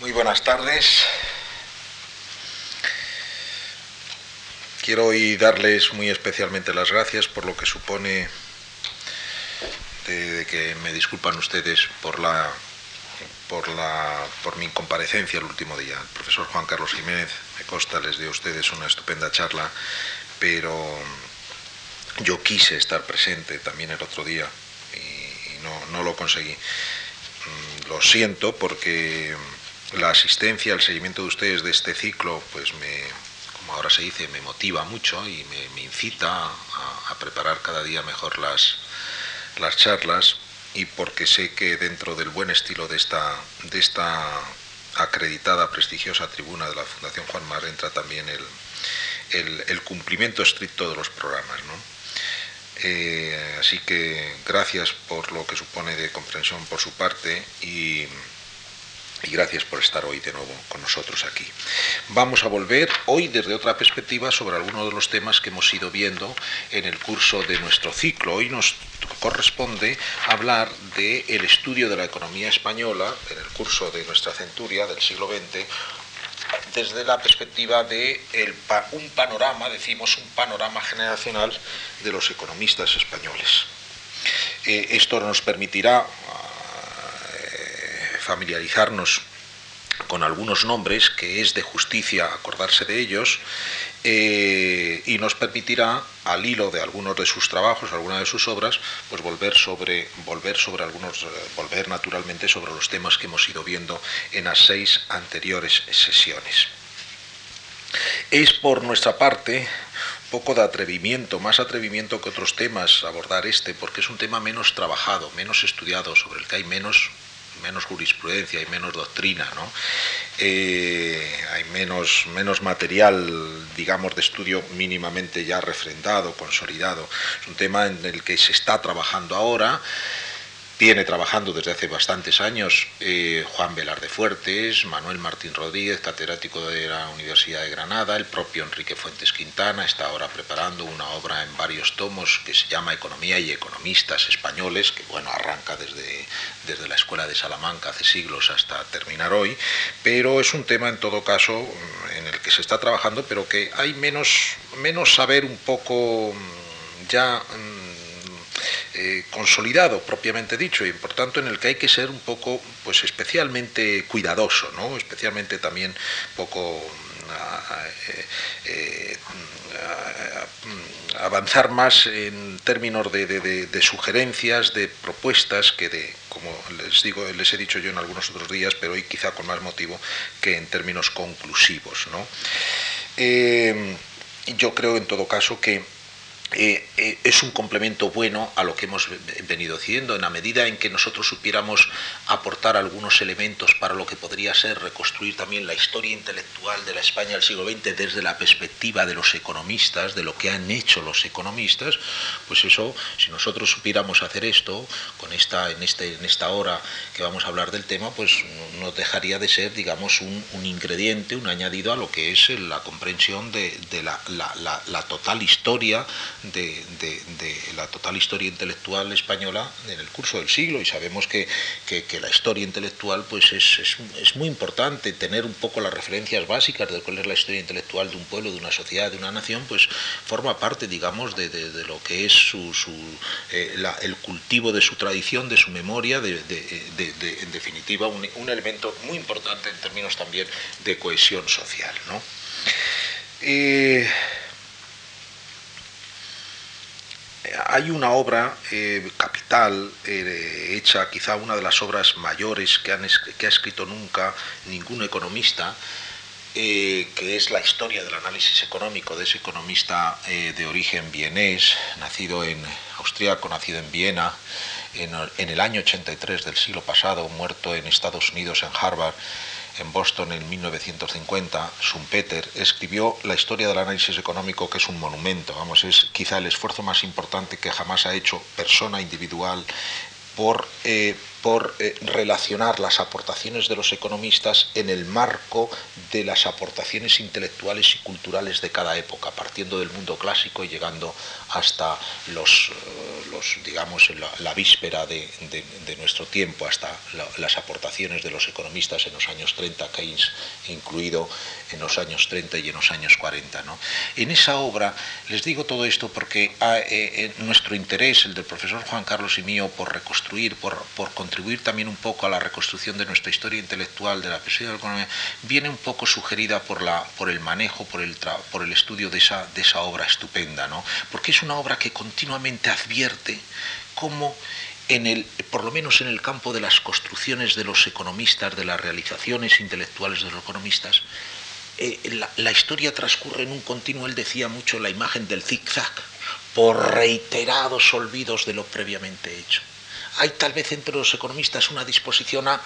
Muy buenas tardes. Quiero hoy darles muy especialmente las gracias por lo que supone que me disculpan ustedes por la por la por mi comparecencia el último día. El profesor Juan Carlos Jiménez, me consta, les dio a ustedes una estupenda charla, pero yo quise estar presente también el otro día y, no, no lo conseguí. Mm, lo siento porque la asistencia, el seguimiento de ustedes de este ciclo, pues me, como ahora se dice, me motiva mucho y me, incita a, preparar cada día mejor las, las charlas y porque sé que dentro del buen estilo de esta, de esta acreditada, prestigiosa tribuna de la Fundación Juan Mar entra también el, cumplimiento estricto de los programas. Eh, así que gracias por lo que supone de comprensión por su parte y y gracias por estar hoy de nuevo con nosotros aquí. Vamos a volver hoy desde otra perspectiva sobre algunos de los temas que hemos ido viendo en el curso de nuestro ciclo. Hoy nos corresponde hablar del el estudio de la economía española en el curso de nuestra centuria del siglo XX desde la perspectiva de un panorama, decimos un panorama generacional de los economistas españoles. Eh, esto nos permitirá familiarizarnos con algunos nombres, que es de justicia acordarse de ellos, eh, y nos permitirá, al hilo de algunos de sus trabajos, algunas de sus obras, pues volver sobre, volver sobre algunos, eh, volver naturalmente sobre los temas que hemos ido viendo en las seis anteriores sesiones. Es por nuestra parte poco de atrevimiento, más atrevimiento que otros temas abordar este, porque es un tema menos trabajado, menos estudiado, sobre el que hay menos menos jurisprudencia, hay menos doctrina, ¿no? Eh, hay menos, menos material, digamos, de estudio mínimamente ya refrendado, consolidado. Es un tema en el que se está trabajando ahora tiene trabajando desde hace bastantes años eh, Juan Velarde Fuertes, Manuel Martín Rodríguez, catedrático de la Universidad de Granada, el propio Enrique Fuentes Quintana está ahora preparando una obra en varios tomos que se llama Economía y Economistas Españoles, que bueno, arranca desde, desde la Escuela de Salamanca hace siglos hasta terminar hoy, pero es un tema en todo caso en el que se está trabajando, pero que hay menos, menos saber un poco ya eh, consolidado propiamente dicho y por tanto en el que hay que ser un poco pues especialmente cuidadoso no especialmente también poco ah, eh, eh, avanzar más en términos de, sugerencias, de propuestas, que de, como les digo, les he dicho yo en algunos otros días, pero hoy quizá con más motivo que en términos conclusivos. ¿no? yo creo en todo caso que eh, eh, es un complemento bueno a lo que hemos venido haciendo, en la medida en que nosotros supiéramos aportar algunos elementos para lo que podría ser reconstruir también la historia intelectual de la España del siglo XX desde la perspectiva de los economistas, de lo que han hecho los economistas, pues eso, si nosotros supiéramos hacer esto, con esta, en, este, en esta hora que vamos a hablar del tema, pues no dejaría de ser, digamos, un, ingrediente, un añadido a lo que es la comprensión de, la total historia de, la total historia intelectual española en el curso del siglo y sabemos que, la historia intelectual pues es, muy importante tener un poco las referencias básicas de cuál es la historia intelectual de un pueblo, de una sociedad, de una nación, pues forma parte, digamos, de, lo que es su, eh, el cultivo de su tradición, de su memoria, de, en definitiva un, elemento muy importante en términos también de cohesión social. ¿no? Eh, hay una obra eh, capital, eh, hecha quizá una de las obras mayores que, ha escrito nunca ningún economista, eh, que es la historia del análisis económico de ese economista de origen vienés, nacido en austriaco, nacido en Viena, en, en el año 83 del siglo pasado, muerto en Estados Unidos, en Harvard en Boston en 1950, Schumpeter escribió la historia del análisis económico, que es un monumento, vamos, es quizá el esfuerzo más importante que jamás ha hecho persona individual por, eh, por eh, relacionar las aportaciones de los economistas en el marco de las aportaciones intelectuales y culturales de cada época, partiendo del mundo clásico y llegando hasta los, eh, digamos, la, víspera de, nuestro tiempo, hasta las aportaciones de los economistas en los años 30, Keynes incluido en los años 30 y en los años 40. ¿no? En esa obra, les digo todo esto porque ah, nuestro interés, el del profesor Juan Carlos y mío, por reconstruir, por, por contribuir también un poco a la reconstrucción de nuestra historia intelectual de la perspectiva de la economía, viene un poco sugerida por, la, por el manejo, por el, por el estudio de esa, de esa obra estupenda, ¿no? porque es una obra que continuamente advierte cómo en el, por lo menos en el campo de las construcciones de los economistas, de las realizaciones intelectuales de los economistas, eh, la, la, historia transcurre en un continuo, él decía mucho la imagen del zigzag, por reiterados olvidos de lo previamente hecho hay tal vez entre los economistas una disposición a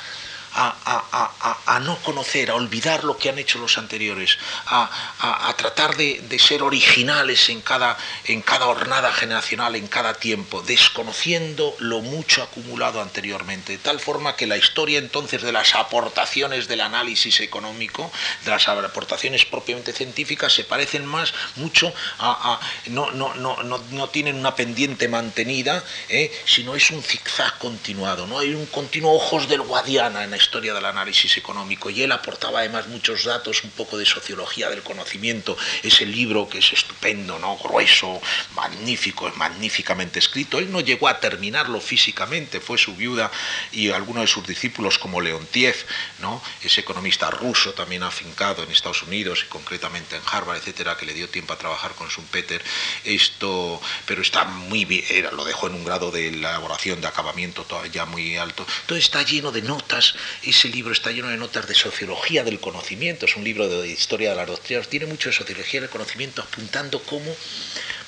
a, no conocer, a olvidar lo que han hecho los anteriores, a, tratar de, ser originales en cada, en cada hornada generacional, en cada tiempo, desconociendo lo mucho acumulado anteriormente, de tal forma que la historia entonces de las aportaciones del análisis económico, de las aportaciones propiamente científicas, se parecen más mucho a... no, no, no, no, tienen una pendiente mantenida, ¿eh? sino es un zigzag continuado, no hay un continuo ojos del Guadiana en historia del análisis económico y él aportaba además muchos datos, un poco de sociología del conocimiento, ese libro que es estupendo, ¿no? grueso, magnífico, magníficamente escrito. Él no llegó a terminarlo físicamente, fue su viuda y algunos de sus discípulos como Leontiev, ¿no? ese economista ruso también afincado en Estados Unidos y concretamente en Harvard, etcétera, que le dio tiempo a trabajar con Schumpeter. Esto, pero está muy bien, era, lo dejó en un grado de elaboración, de acabamiento ya muy alto. Todo está lleno de notas ese libro está lleno de notas de sociología del conocimiento, es un libro de historia de las doctrinas, tiene mucho de sociología del conocimiento apuntando cómo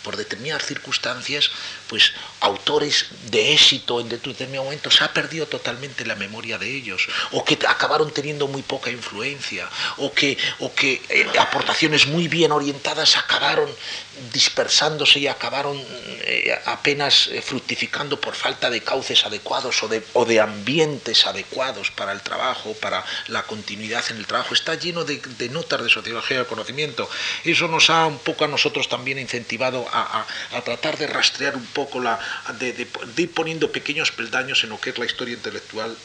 por determinadas circunstancias, pues autores de éxito en determinado momento se ha perdido totalmente la memoria de ellos, o que acabaron teniendo muy poca influencia, o que, o que eh, aportaciones muy bien orientadas acabaron dispersándose y acabaron eh, apenas eh, fructificando por falta de cauces adecuados o de, o de, ambientes adecuados para el trabajo, para la continuidad en el trabajo. Está lleno de, de notas de sociología del conocimiento. Eso nos ha un poco a nosotros también incentivado a, tratar de rastrear un poco, la, de, ir poniendo pequeños peldaños en lo que es la historia intelectual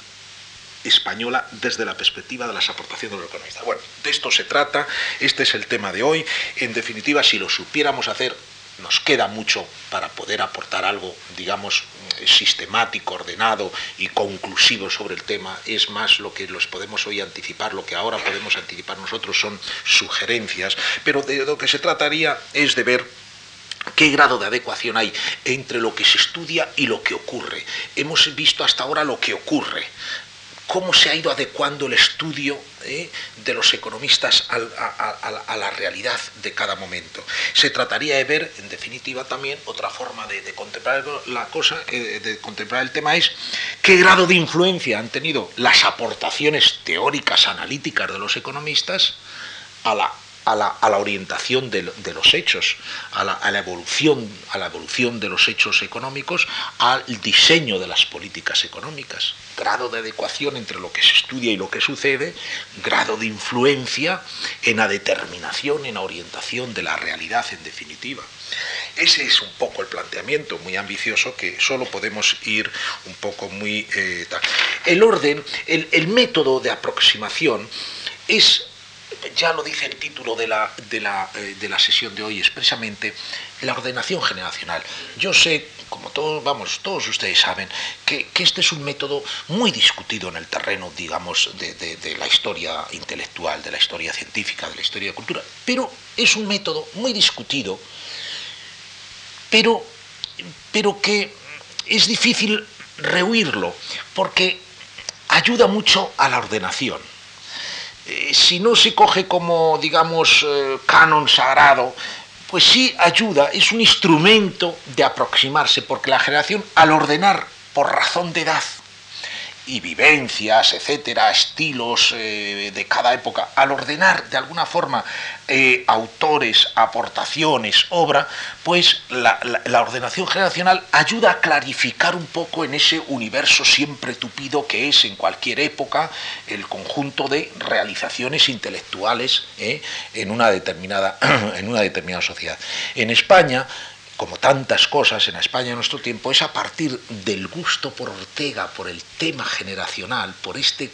española desde la perspectiva de las aportaciones de los economistas. Bueno, de esto se trata, este es el tema de hoy. En definitiva, si lo supiéramos hacer, nos queda mucho para poder aportar algo, digamos, sistemático, ordenado y conclusivo sobre el tema. Es más lo que los podemos hoy anticipar, lo que ahora podemos anticipar nosotros son sugerencias, pero de lo que se trataría es de ver ¿Qué grado de adecuación hay entre lo que se estudia y lo que ocurre? Hemos visto hasta ahora lo que ocurre, cómo se ha ido adecuando el estudio eh, de los economistas a, la realidad de cada momento. Se trataría de ver, en definitiva, también otra forma de, contemplar la cosa, eh, de contemplar el tema es qué grado de influencia han tenido las aportaciones teóricas, analíticas de los economistas a la a la, orientación de, los hechos, a la, evolución, a la evolución de los hechos económicos, al diseño de las políticas económicas. Grado de adecuación entre lo que se estudia y lo que sucede, grado de influencia en la determinación, en la orientación de la realidad en definitiva. Ese es un poco el planteamiento muy ambicioso que solo podemos ir un poco muy... Eh, el orden, el método de aproximación es ya lo dice el título de la, de la, eh, de la sesión de hoy expresamente, la ordenación generacional. Yo sé, como todos, vamos, todos ustedes saben, que, este es un método muy discutido en el terreno, digamos, de, la historia intelectual, de la historia científica, de la historia de cultura, pero es un método muy discutido, pero, pero que es difícil rehuirlo, porque ayuda mucho a la ordenación eh, si no se coge como, digamos, eh, canon sagrado, pues sí ayuda, es un instrumento de aproximarse, porque la generación, al ordenar por razón de edad y vivencias, etcétera, estilos eh, de cada época, al ordenar de alguna forma eh, autores, aportaciones, obra, pues la, ordenación generacional ayuda a clarificar un poco en ese universo siempre tupido que es en cualquier época el conjunto de realizaciones intelectuales eh, en, una determinada, en una determinada sociedad. En España, como tantas cosas en España en nuestro tiempo, es a partir del gusto por Ortega, por el tema generacional, por este,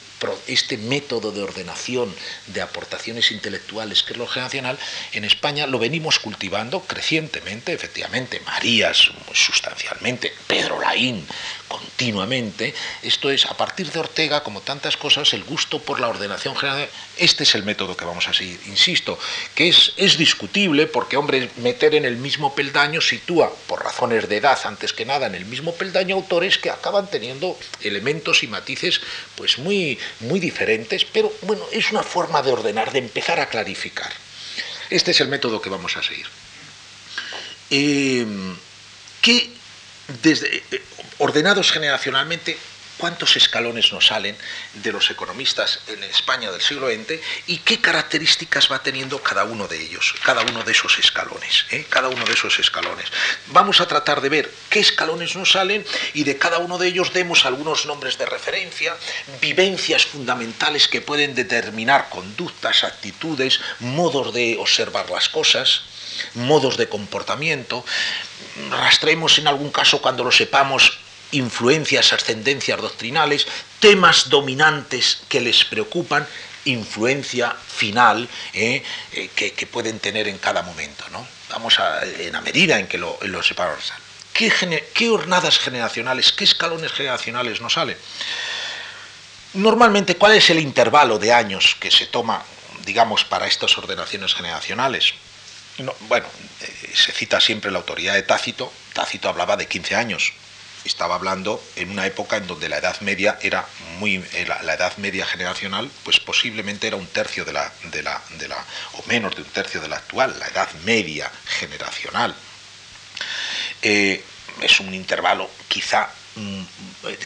este método de ordenación de aportaciones intelectuales que es lo generacional, en España lo venimos cultivando crecientemente, efectivamente, Marías sustancialmente, Pedro Laín continuamente. Esto es, a partir de Ortega, como tantas cosas, el gusto por la ordenación general. Este es el método que vamos a seguir. Insisto, que es, es discutible porque, hombre, meter en el mismo peldaño sitúa, por razones de edad antes que nada, en el mismo peldaño autores que acaban teniendo elementos y matices pues muy, muy diferentes, pero bueno, es una forma de ordenar, de empezar a clarificar. Este es el método que vamos a seguir. Eh, ¿Qué desde, eh, ordenados generacionalmente, cuántos escalones nos salen de los economistas en España del siglo XX y qué características va teniendo cada uno de ellos, cada uno de esos escalones, ¿eh? cada uno de esos escalones. Vamos a tratar de ver qué escalones nos salen y de cada uno de ellos demos algunos nombres de referencia, vivencias fundamentales que pueden determinar conductas, actitudes, modos de observar las cosas, modos de comportamiento, rastremos en algún caso cuando lo sepamos influencias, ascendencias doctrinales, temas dominantes que les preocupan, influencia final eh, eh, que, pueden tener en cada momento. ¿no? Vamos a, en la medida en que lo, lo sepamos. ¿Qué, ¿Qué hornadas generacionales, qué escalones generacionales nos salen? Normalmente, ¿cuál es el intervalo de años que se toma, digamos, para estas ordenaciones generacionales? bueno, eh, se cita siempre la autoridad de Tácito. Tácito hablaba de 15 años. Estaba hablando en una época en donde la edad media era muy. Eh, la, edad media generacional, pues posiblemente era un tercio de la, de la, de la. o menos de un tercio de la actual, la edad media generacional. Eh, es un intervalo quizá, mm,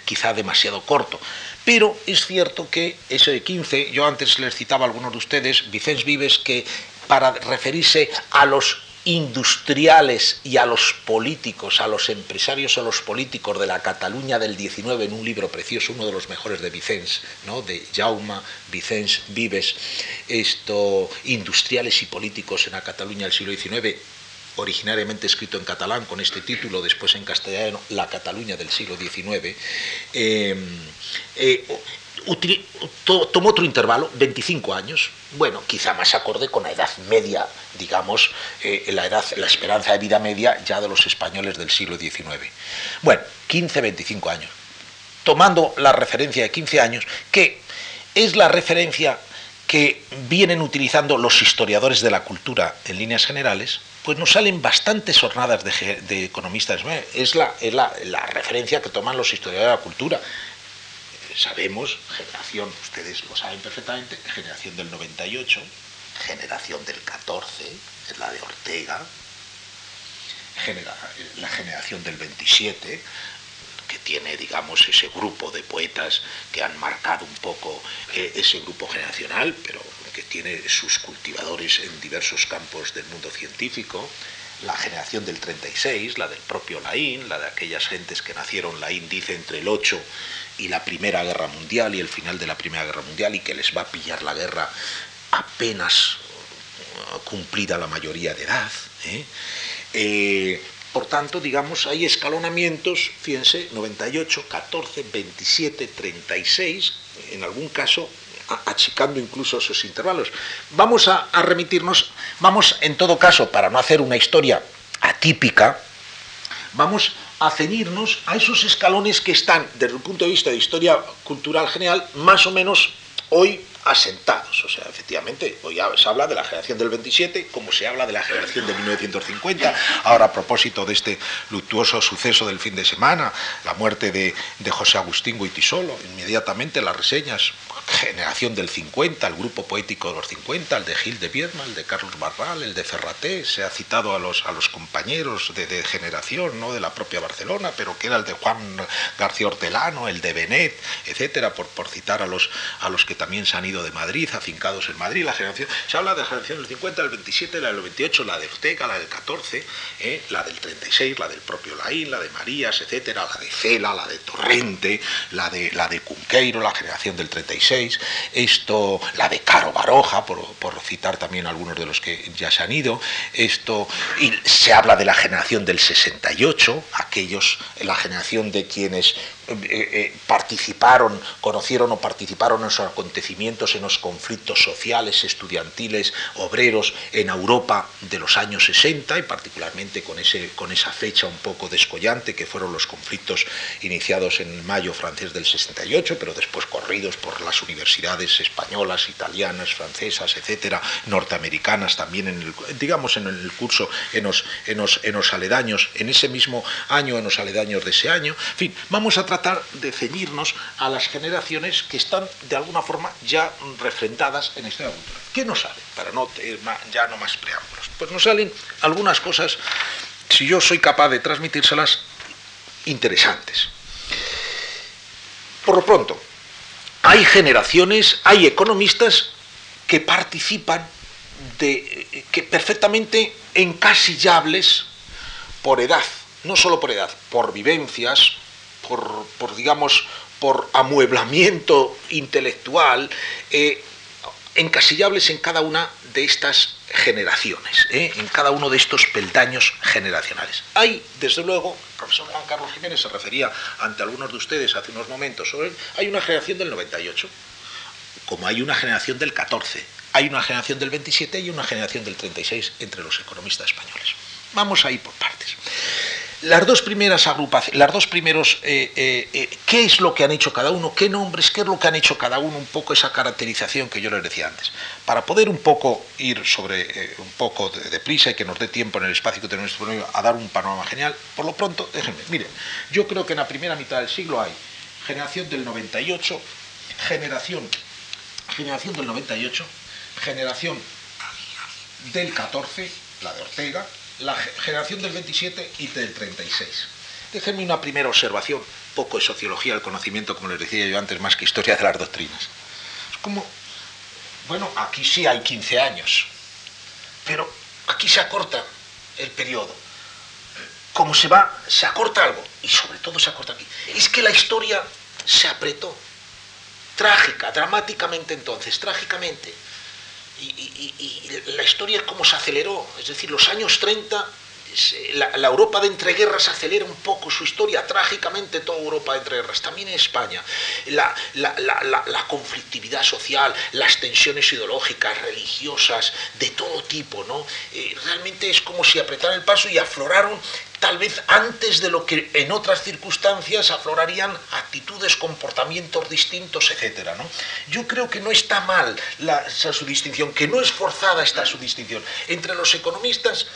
quizá demasiado corto. Pero es cierto que ese de 15, yo antes les citaba a algunos de ustedes, Vicens Vives, que para referirse a los industriales y a los políticos, a los empresarios o los políticos de la Cataluña del 19 en un libro precioso, uno de los mejores de Vicens, ¿no? de Jaume Vicens Vives, esto, industriales y políticos en la Cataluña del siglo XIX, originariamente escrito en catalán con este título, después en castellano, La Cataluña del siglo XIX, tomó otro intervalo, 25 años, bueno, quizá más acorde con la edad media, digamos, eh, la, edad, la esperanza de vida media ya de los españoles del siglo XIX. Bueno, 15, 25 años. Tomando la referencia de 15 años, que es la referencia que vienen utilizando los historiadores de la cultura en líneas generales, pues nos salen bastantes jornadas de, economistas. Es, la, es la, la, referencia que toman los historiadores de la cultura sabemos, generación, ustedes lo saben perfectamente, generación del 98, generación del 14, es la de Ortega, la generación del 27, que tiene, digamos, ese grupo de poetas que han marcado un poco eh, ese grupo generacional, pero que tiene sus cultivadores en diversos campos del mundo científico, la generación del 36, la del propio Laín, la de aquellas gentes que nacieron, Laín dice, entre el 8 y la Primera Guerra Mundial y el final de la Primera Guerra Mundial y que les va a pillar la guerra apenas uh, cumplida la mayoría de edad. ¿eh? Eh, por tanto, digamos, hay escalonamientos, fíjense, 98, 14, 27, 36, en algún caso achicando incluso esos intervalos. Vamos a, a remitirnos, vamos en todo caso, para no hacer una historia atípica, vamos a ceñirnos a esos escalones que están, desde el punto de vista de historia cultural general, más o menos hoy asentados. O sea, efectivamente, hoy se habla de la generación del 27, como se habla de la generación de 1950. Ahora, a propósito de este luctuoso suceso del fin de semana, la muerte de, de José Agustín Guitisolo, inmediatamente las reseñas generación del 50, el grupo poético de los 50, el de Gil de Viedma, el de Carlos Barral, el de Ferraté, se ha citado a los, a los compañeros de, generación, ¿no? de la propia Barcelona, pero que era el de Juan García Hortelano, el de Benet, etcétera, por, por citar a los, a los que también se han ido de Madrid, afincados en Madrid. La generación, se habla de la generación del 50, del 27, la del 28, la de Ortega, la del 14, ¿eh? la del 36, la del propio Laín, la de Marías, etcétera, la de Cela, la de Torrente, la de, la de Cunqueiro, la generación del 36 esto, la de Caro Baroja, por, citar también algunos de los que ya se han ido, esto, y se habla de la generación del 68, aquellos, la generación de quienes eh, eh, participaron, conocieron o participaron en los acontecimientos, en los conflictos sociales, estudiantiles, obreros en Europa de los años 60 y particularmente con, ese, con esa fecha un poco descollante que fueron los conflictos iniciados en mayo francés del 68, pero después corridos por las universidades españolas, italianas, francesas, etcétera, norteamericanas también en el, digamos en el curso en los, en los, en los aledaños, en ese mismo año, en los aledaños de ese año. En fin, vamos a tratar de ceñirnos a las generaciones que están de alguna forma ya refrentadas en esta cultura. ¿Qué nos sale? Para no ya no más preámbulos. Pues nos salen algunas cosas, si yo soy capaz de transmitírselas, interesantes. Por lo pronto, hay generaciones, hay economistas que participan de que perfectamente encasillables por edad, no solo por edad, por vivencias, por, digamos, por amueblamiento intelectual, eh, encasillables en cada una de estas generaciones, eh, en cada uno de estos peldaños generacionales. Hay, desde luego, el profesor Juan Carlos Jiménez se refería ante algunos de ustedes hace unos momentos sobre hay una generación del 98, como hay una generación del 14, hay una generación del 27 y una generación del 36 entre los economistas españoles. Vamos a ir por partes las dos primeras agrupaciones, las dos primeros, eh, eh, eh, ¿qué es lo que han hecho cada uno? ¿Qué nombres? ¿Qué es lo que han hecho cada uno? Un poco esa caracterización que yo les decía antes. Para poder un poco ir sobre un poco de, prisa y que nos dé tiempo en el espacio que tenemos disponible a dar un panorama genial, por lo pronto, déjenme, miren, yo creo que en la primera mitad del siglo hay generación del 98, generación, generación del 98, generación del 14, la de Ortega, la generación del 27 y del 36. Déjenme una primera observación, poco de sociología del conocimiento, como les decía yo antes, más que historia de las doctrinas. Es como, bueno, aquí sí hay 15 años, pero aquí se acorta el periodo. Como se va, se acorta algo, y sobre todo se acorta aquí. Es que la historia se apretó, trágica, dramáticamente entonces, trágicamente y, la historia es como se aceleró, es decir, los años 30, la, Europa de entreguerras acelera un poco su historia, trágicamente toda Europa de entreguerras, también en España, la, conflictividad social, las tensiones ideológicas, religiosas, de todo tipo, ¿no? Eh, realmente es como si apretaran el paso y afloraron tal vez antes de lo que en otras circunstancias aflorarían actitudes, comportamientos distintos, etc. ¿no? Yo creo que no está mal la, esa distinción, que no es forzada esta distinción. Entre los economistas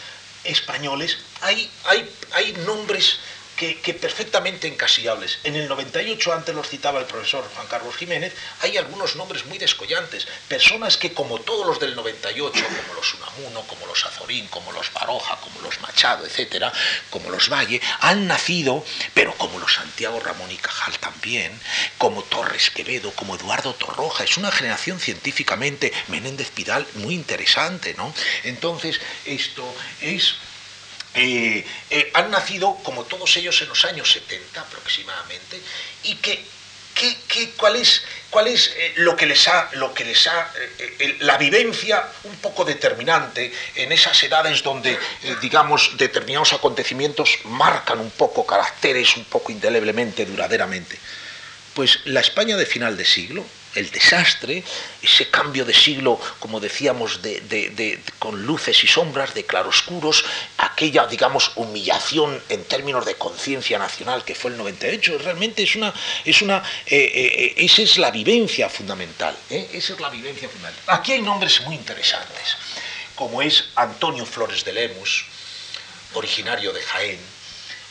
españoles hay, hay, hay nombres que, perfectamente encasillables. En el 98, antes los citaba el profesor Juan Carlos Jiménez, hay algunos nombres muy descollantes, personas que como todos los del 98, como los Unamuno, como los Azorín, como los Baroja, como los Machado, etcétera, como los Valle, han nacido, pero como los Santiago Ramón y Cajal también, como Torres Quevedo, como Eduardo Torroja, es una generación científicamente, Menéndez Pidal, muy interesante, ¿no? Entonces, esto es eh, eh, han nacido, como todos ellos, en los años 70 aproximadamente, y que, cuál es, cuál es eh, lo que les ha, lo que les ha la vivencia un poco determinante en esas edades donde, digamos, determinados acontecimientos marcan un poco caracteres un poco indeleblemente, duraderamente. Pues la España de final de siglo, el desastre, ese cambio de siglo, como decíamos, de, con luces y sombras, de claroscuros, aquella, digamos, humillación en términos de conciencia nacional que fue el 98, realmente es una, es una, eh, eh, esa es la vivencia fundamental, ¿eh? esa es la vivencia fundamental. Aquí hay nombres muy interesantes, como es Antonio Flores de Lemus, originario de Jaén,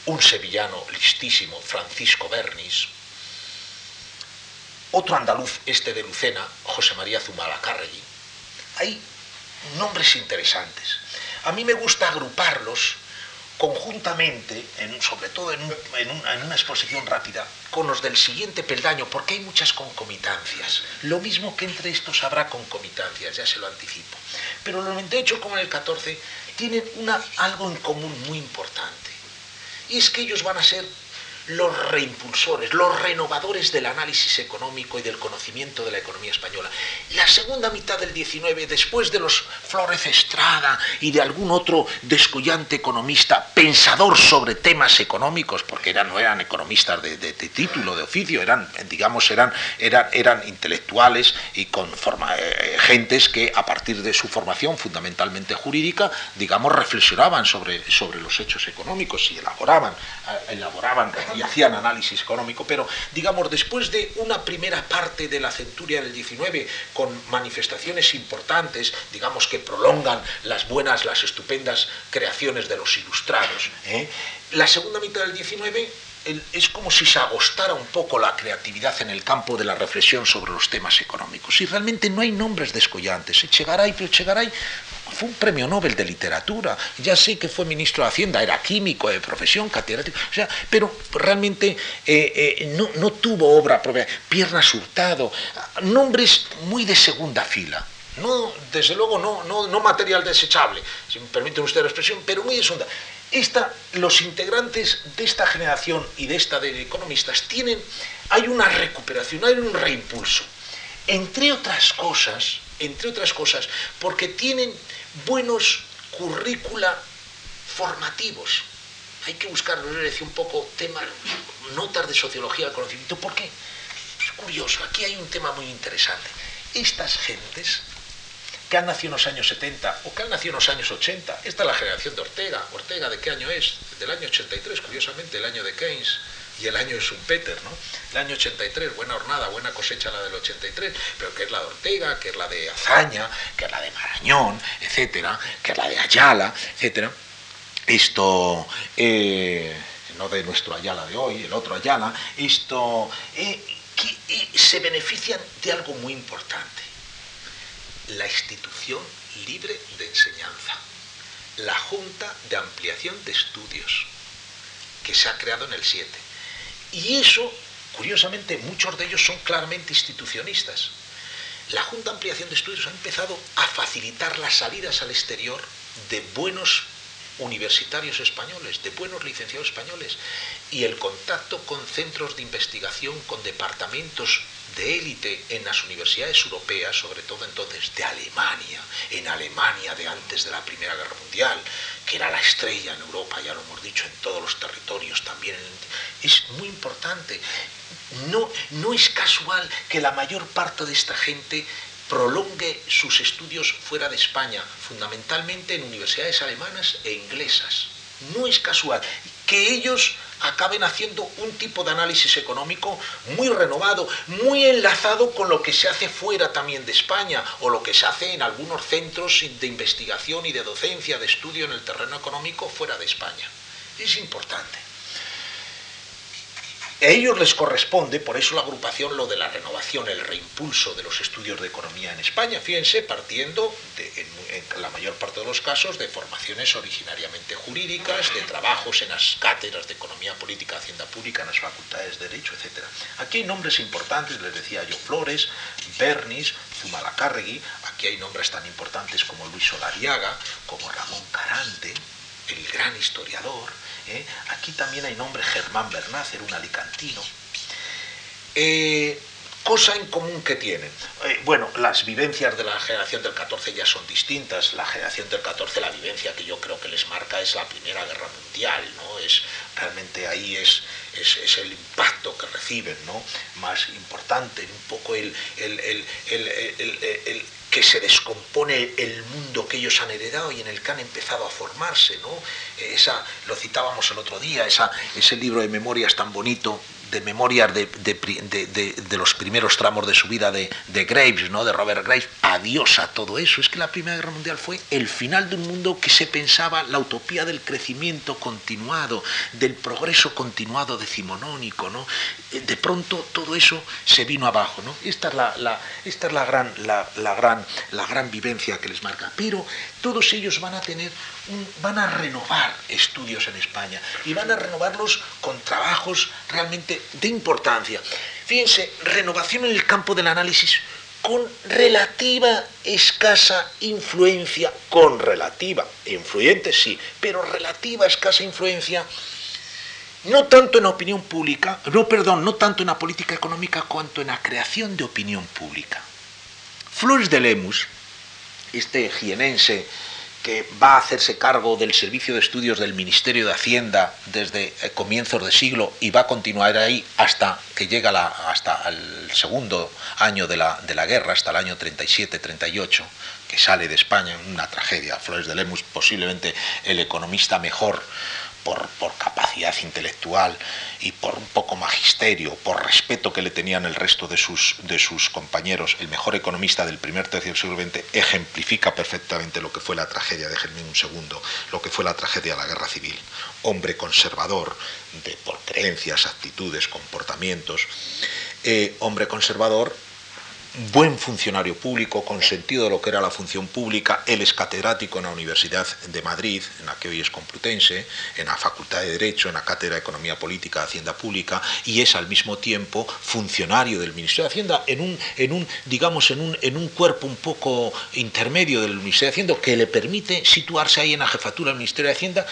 un sevillano listísimo, Francisco Bernis, otro andaluz, este de Lucena, José María Zumalacárregui. Hay nombres interesantes. A mí me gusta agruparlos conjuntamente, sobre todo en, una exposición rápida, con los del siguiente peldaño, porque hay muchas concomitancias. Lo mismo que entre estos habrá concomitancias, ya se lo anticipo. Pero el 98 como el 14 tienen algo en común muy importante. Y es que ellos van a ser los reimpulsores, los renovadores del análisis económico y del conocimiento de la economía española. La segunda mitad del 19, después de los Flores Estrada y de algún otro descollante economista, pensador sobre temas económicos, porque eran, no eran economistas de, título, de oficio, eran, digamos, eran, eran, eran intelectuales y con forma, eh, gentes que a partir de su formación fundamentalmente jurídica, digamos, reflexionaban sobre, sobre los hechos económicos y elaboraban, eh, elaboraban y hacían análisis económico, pero digamos, después de una primera parte de la centuria del XIX con manifestaciones importantes, digamos, que prolongan las buenas, las estupendas creaciones de los ilustrados, ¿eh? la segunda mitad del XIX es como si se agostara un poco la creatividad en el campo de la reflexión sobre los temas económicos. Y realmente no hay nombres descollantes. Echegaray, pero Echegaray fue un premio Nobel de literatura. Ya sé que fue ministro de Hacienda, era químico de profesión, catedrático, pero realmente eh, eh, no, tuvo obra propia. Pierna Hurtado, nombres muy de segunda fila. No, desde luego, no, material desechable, si me permiten ustedes la expresión, pero muy de segunda. Esta, los integrantes de esta generación y de esta de economistas tienen, hay una recuperación, hay un reimpulso. Entre otras cosas, entre otras cosas, porque tienen buenos currícula formativos. Hay que buscar, les un poco, temas, notas de sociología del conocimiento. ¿Por qué? Es curioso, aquí hay un tema muy interesante. Estas gentes que han nacido en los años 70 o que han nacido en los años 80, esta es la generación de Ortega. Ortega, ¿de qué año es? Del año 83, curiosamente, el año de Keynes y el año de Schumpeter, ¿no? El año 83, buena hornada, buena cosecha la del 83, pero que es la de Ortega, que es la de Azaña, que es la de Marañón, etcétera, que es la de Ayala, etcétera. Esto, eh, no de nuestro Ayala de hoy, el otro Ayala, esto, eh, que eh, se benefician de algo muy importante, la institución libre de enseñanza, la Junta de Ampliación de Estudios, que se ha creado en el 7 y eso, curiosamente, muchos de ellos son claramente institucionistas. La Junta de Ampliación de Estudios ha empezado a facilitar las salidas al exterior de buenos universitarios españoles, de buenos licenciados españoles, y el contacto con centros de investigación, con departamentos de élite en las universidades europeas, sobre todo entonces de Alemania, en Alemania de antes de la Primera Guerra Mundial, que era la estrella en Europa, ya lo hemos dicho, en todos los territorios también. Es muy importante. No, no es casual que la mayor parte de esta gente prolongue sus estudios fuera de España, fundamentalmente en universidades alemanas e inglesas. No es casual que ellos acaben haciendo un tipo de análisis económico muy renovado, muy enlazado con lo que se hace fuera también de España o lo que se hace en algunos centros de investigación y de docencia, de estudio en el terreno económico fuera de España. Es importante. A ellos les corresponde, por eso la agrupación, lo de la renovación, el reimpulso de los estudios de economía en España, fíjense, partiendo de, en, la mayor parte de los casos de formaciones originariamente jurídicas, de trabajos en las cátedras de economía política, hacienda pública, en las facultades de derecho, etc. Aquí hay nombres importantes, les decía yo, Flores, Bernis, Zumalacárregui, aquí hay nombres tan importantes como Luis Solariaga, como Ramón Carante, el gran historiador, ¿eh? Aquí también hay nombre Germán Bernácer, un alicantino. Eh, cosa en común que tienen. Eh, bueno, las vivencias de la generación del 14 ya son distintas. La generación del 14, la vivencia que yo creo que les marca es la Primera Guerra Mundial, ¿no? Es realmente ahí es, es, el impacto que reciben, ¿no? más importante, un poco el, el, que se descompone el mundo que ellos han heredado y en el que han empezado a formarse. ¿no? Esa, lo citábamos el otro día, esa, ese libro de memorias tan bonito de memorias de, de, los primeros tramos de su vida de, Graves, ¿no? de Robert Graves, adiós a todo eso. Es que la Primera Guerra Mundial fue el final de un mundo que se pensaba la utopía del crecimiento continuado, del progreso continuado decimonónico. ¿no? Eh, de pronto todo eso se vino abajo. ¿no? Esta es la, esta es la, gran, la, gran, la gran vivencia que les marca. Pero todos ellos van a tener, van a renovar estudios en España y van a renovarlos con trabajos realmente de importancia. Fíjense, renovación en el campo del análisis con relativa escasa influencia, con relativa, influyente sí, pero relativa escasa influencia, no tanto en la opinión pública, no, perdón, no tanto en la política económica cuanto en la creación de opinión pública. Flores de Lemus, este jienense que va a hacerse cargo del servicio de estudios del Ministerio de Hacienda desde eh, comienzos de siglo y va a continuar ahí hasta que llega la, hasta el segundo año de la, de la guerra, hasta el año 37-38, que sale de España, una tragedia. Flores de Lemus, posiblemente el economista mejor por, capacidad intelectual y por un poco magisterio, por respeto que le tenían el resto de sus, de sus compañeros, el mejor economista del primer tercio del siglo XX, ejemplifica perfectamente lo que fue la tragedia de Germín II, lo que fue la tragedia de la guerra civil. Hombre conservador, de, por creencias, actitudes, comportamientos, eh, hombre conservador buen funcionario público, con sentido de lo que era la función pública. Él es catedrático en la Universidad de Madrid, en la que hoy es Complutense, en la Facultad de Derecho, en la Cátedra de Economía Política de Hacienda Pública, y es al mismo tiempo funcionario del Ministerio de Hacienda en un, en un digamos, en un, en un cuerpo un poco intermedio del Ministerio de Hacienda que le permite situarse ahí en la jefatura del Ministerio de Hacienda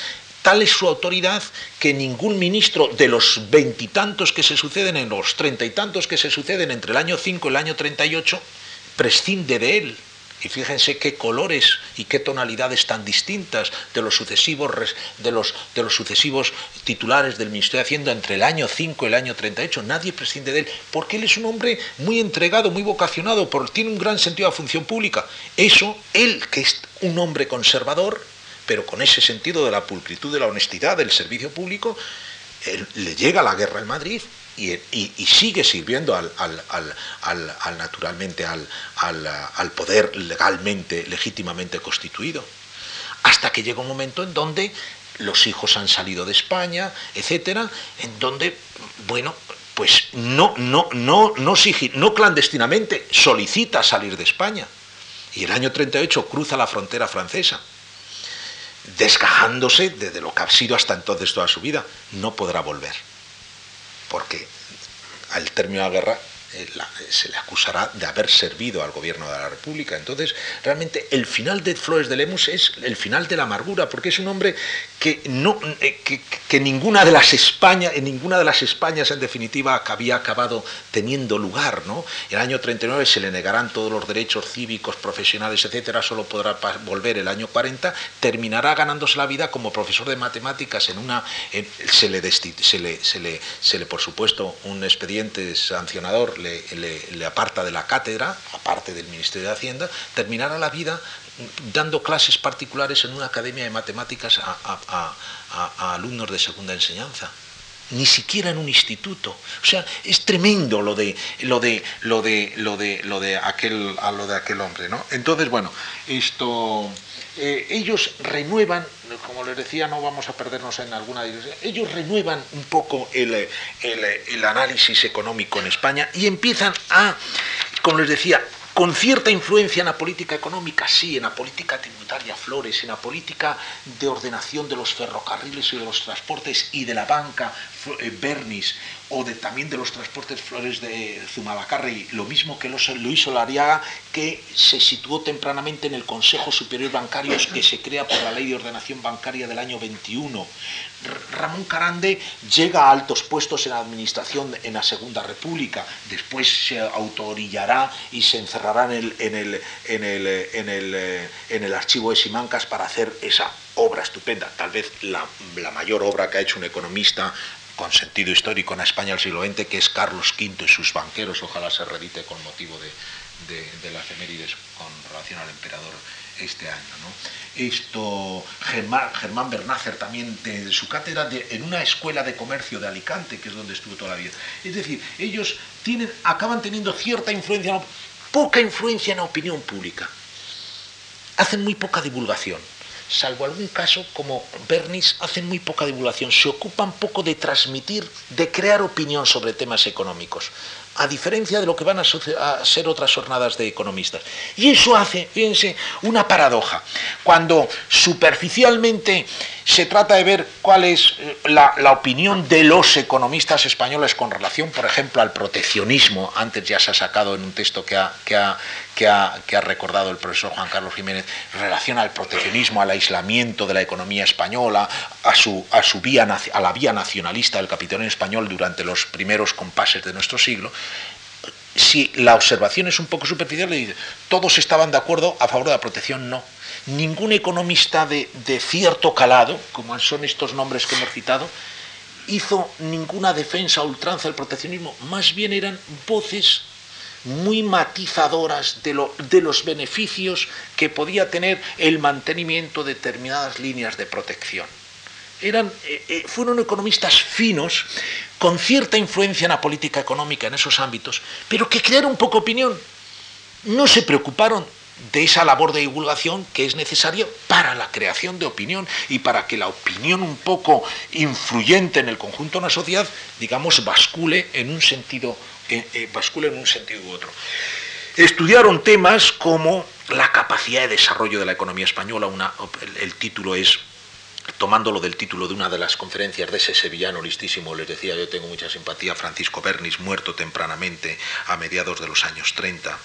Tal es su autoridad que ningún ministro de los veintitantos que se suceden, en los treinta y tantos que se suceden entre el año 5 y el año 38, prescinde de él. Y fíjense qué colores y qué tonalidades tan distintas de los sucesivos, de los, de los sucesivos titulares del Ministerio de Hacienda entre el año 5 y el año 38. Nadie prescinde de él, porque él es un hombre muy entregado, muy vocacionado, tiene un gran sentido de la función pública. Eso, él que es un hombre conservador, pero con ese sentido de la pulcritud, de la honestidad, del servicio público, le llega la guerra en Madrid y, sigue sirviendo al, naturalmente al, poder legalmente, legítimamente constituido. Hasta que llega un momento en donde los hijos han salido de España, etcétera, en donde, bueno, pues no, no, no, no, no clandestinamente solicita salir de España. Y el año 38 cruza la frontera francesa desgajándose de lo que ha sido hasta entonces toda su vida, no podrá volver. Porque al término de la guerra eh, se le acusará de haber servido al gobierno de la República. Entonces, realmente el final de Flores de Lemus es el final de la amargura, porque es un hombre que, no, eh, que, ninguna de las Españas, en ninguna de las Españas en definitiva había acabado teniendo lugar. ¿no? El año 39 se le negarán todos los derechos cívicos, profesionales, etcétera, solo podrá volver el año 40, terminará ganándose la vida como profesor de matemáticas en una... se, le se, le, se, le, se le, por supuesto, un expediente sancionador le, aparta de la cátedra, aparte del Ministerio de Hacienda, terminará la vida dando clases particulares en una academia de matemáticas a, alumnos de segunda enseñanza ni siquiera en un instituto. O sea, es tremendo lo de lo de lo de lo de lo de aquel a lo de aquel hombre, ¿no? Entonces, bueno, esto eh, ellos renuevan, como les decía, no vamos a perdernos en alguna dirección, ellos renuevan un poco el, el análisis económico en España y empiezan a, como les decía, con cierta influencia en la política económica, sí, en la política tributaria, Flores, en la política de ordenación de los ferrocarriles y de los transportes y de la banca, Bernis, o también de los transportes Flores de Zumalacárregui, lo mismo que Luis Olariaga, que se situó tempranamente en el Consejo Superior Bancario que se crea por la Ley de Ordenación Bancaria del año 21. Ramón Carande llega a altos puestos en la administración en la Segunda República, después se autorillará y se encerrará en el archivo de Simancas para hacer esa obra estupenda, tal vez la, mayor obra que ha hecho un economista con sentido histórico en España del siglo XX, que es Carlos V y sus banqueros, ojalá se redite con motivo de, de, las efemérides con relación al emperador este año. Esto, Germán, Bernácer también de, su cátedra en una escuela de comercio de Alicante, que es donde estuvo toda la vida. Es decir, ellos tienen, acaban teniendo cierta influencia, poca influencia en la opinión pública. Hacen muy poca divulgación salvo algún caso como Bernis, hacen muy poca divulgación, se ocupan poco de transmitir, de crear opinión sobre temas económicos a diferencia de lo que van a, ser otras jornadas de economistas. Y eso hace, fíjense, una paradoja. Cuando superficialmente se trata de ver cuál es eh, la, opinión de los economistas españoles con relación, por ejemplo, al proteccionismo, antes ya se ha sacado en un texto que ha, recordado el profesor Juan Carlos Jiménez, relación al proteccionismo, al aislamiento de la economía española, a, su, a, su vía, a la vía nacionalista del capitalismo español durante los primeros compases de nuestro siglo, si la observación es un poco superficial, le dice, todos estaban de acuerdo a favor de la protección, no. Ningún economista de, cierto calado, como son estos nombres que hemos citado, hizo ninguna defensa a ultranza del proteccionismo, más bien eran voces muy matizadoras de, los beneficios que podía tener el mantenimiento de determinadas líneas de protección. Eran, eh, eh, fueron economistas finos, con cierta influencia en la política económica en esos ámbitos, pero que crearon un poco opinión. No se preocuparon de esa labor de divulgación que es necesaria para la creación de opinión y para que la opinión un poco influyente en el conjunto de una sociedad, digamos, bascule en un sentido eh, bascula en un sentido u otro. Estudiaron temas como la capacidad de desarrollo de la economía española, el, título es tomándolo del título de una de las conferencias de ese sevillano listísimo, les decía, yo tengo mucha simpatía, Francisco Bernis, muerto tempranamente a mediados de los años 30.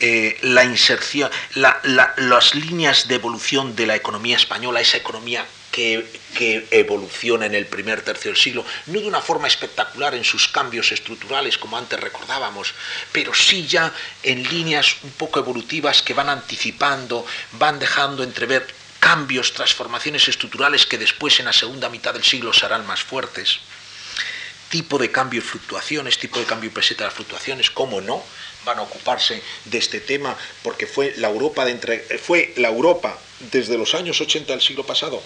Eh, la inserción, las líneas de evolución de la economía española, esa economía que, evoluciona en el primer tercio del siglo, no de una forma espectacular en sus cambios estructurales, como antes recordábamos, pero sí ya en líneas un poco evolutivas que van anticipando, van dejando entrever cambios, transformaciones estructurales que después en la segunda mitad del siglo serán más fuertes. Tipo de cambio y fluctuaciones, tipo de cambio y preseta de las fluctuaciones, cómo no, van a ocuparse de este tema, porque fue la Europa, de entre, fue la Europa desde los años 80 del siglo pasado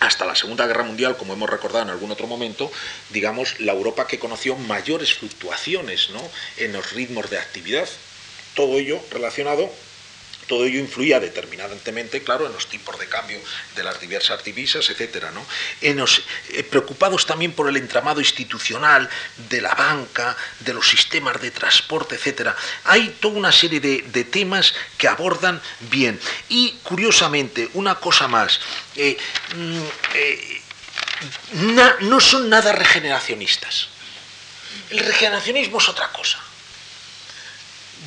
hasta la Segunda Guerra Mundial, como hemos recordado en algún otro momento, digamos, la Europa que conoció mayores fluctuaciones ¿no? en los ritmos de actividad. Todo ello relacionado todo ello influía determinantemente, claro, en los tipos de cambio de las diversas divisas, etcétera, ¿no? En eh, preocupados también por el entramado institucional de la banca, de los sistemas de transporte, etcétera. Hay toda una serie de, temas que abordan bien. Y curiosamente, una cosa más. Eh, mm, eh, no son nada regeneracionistas. El regeneracionismo es otra cosa.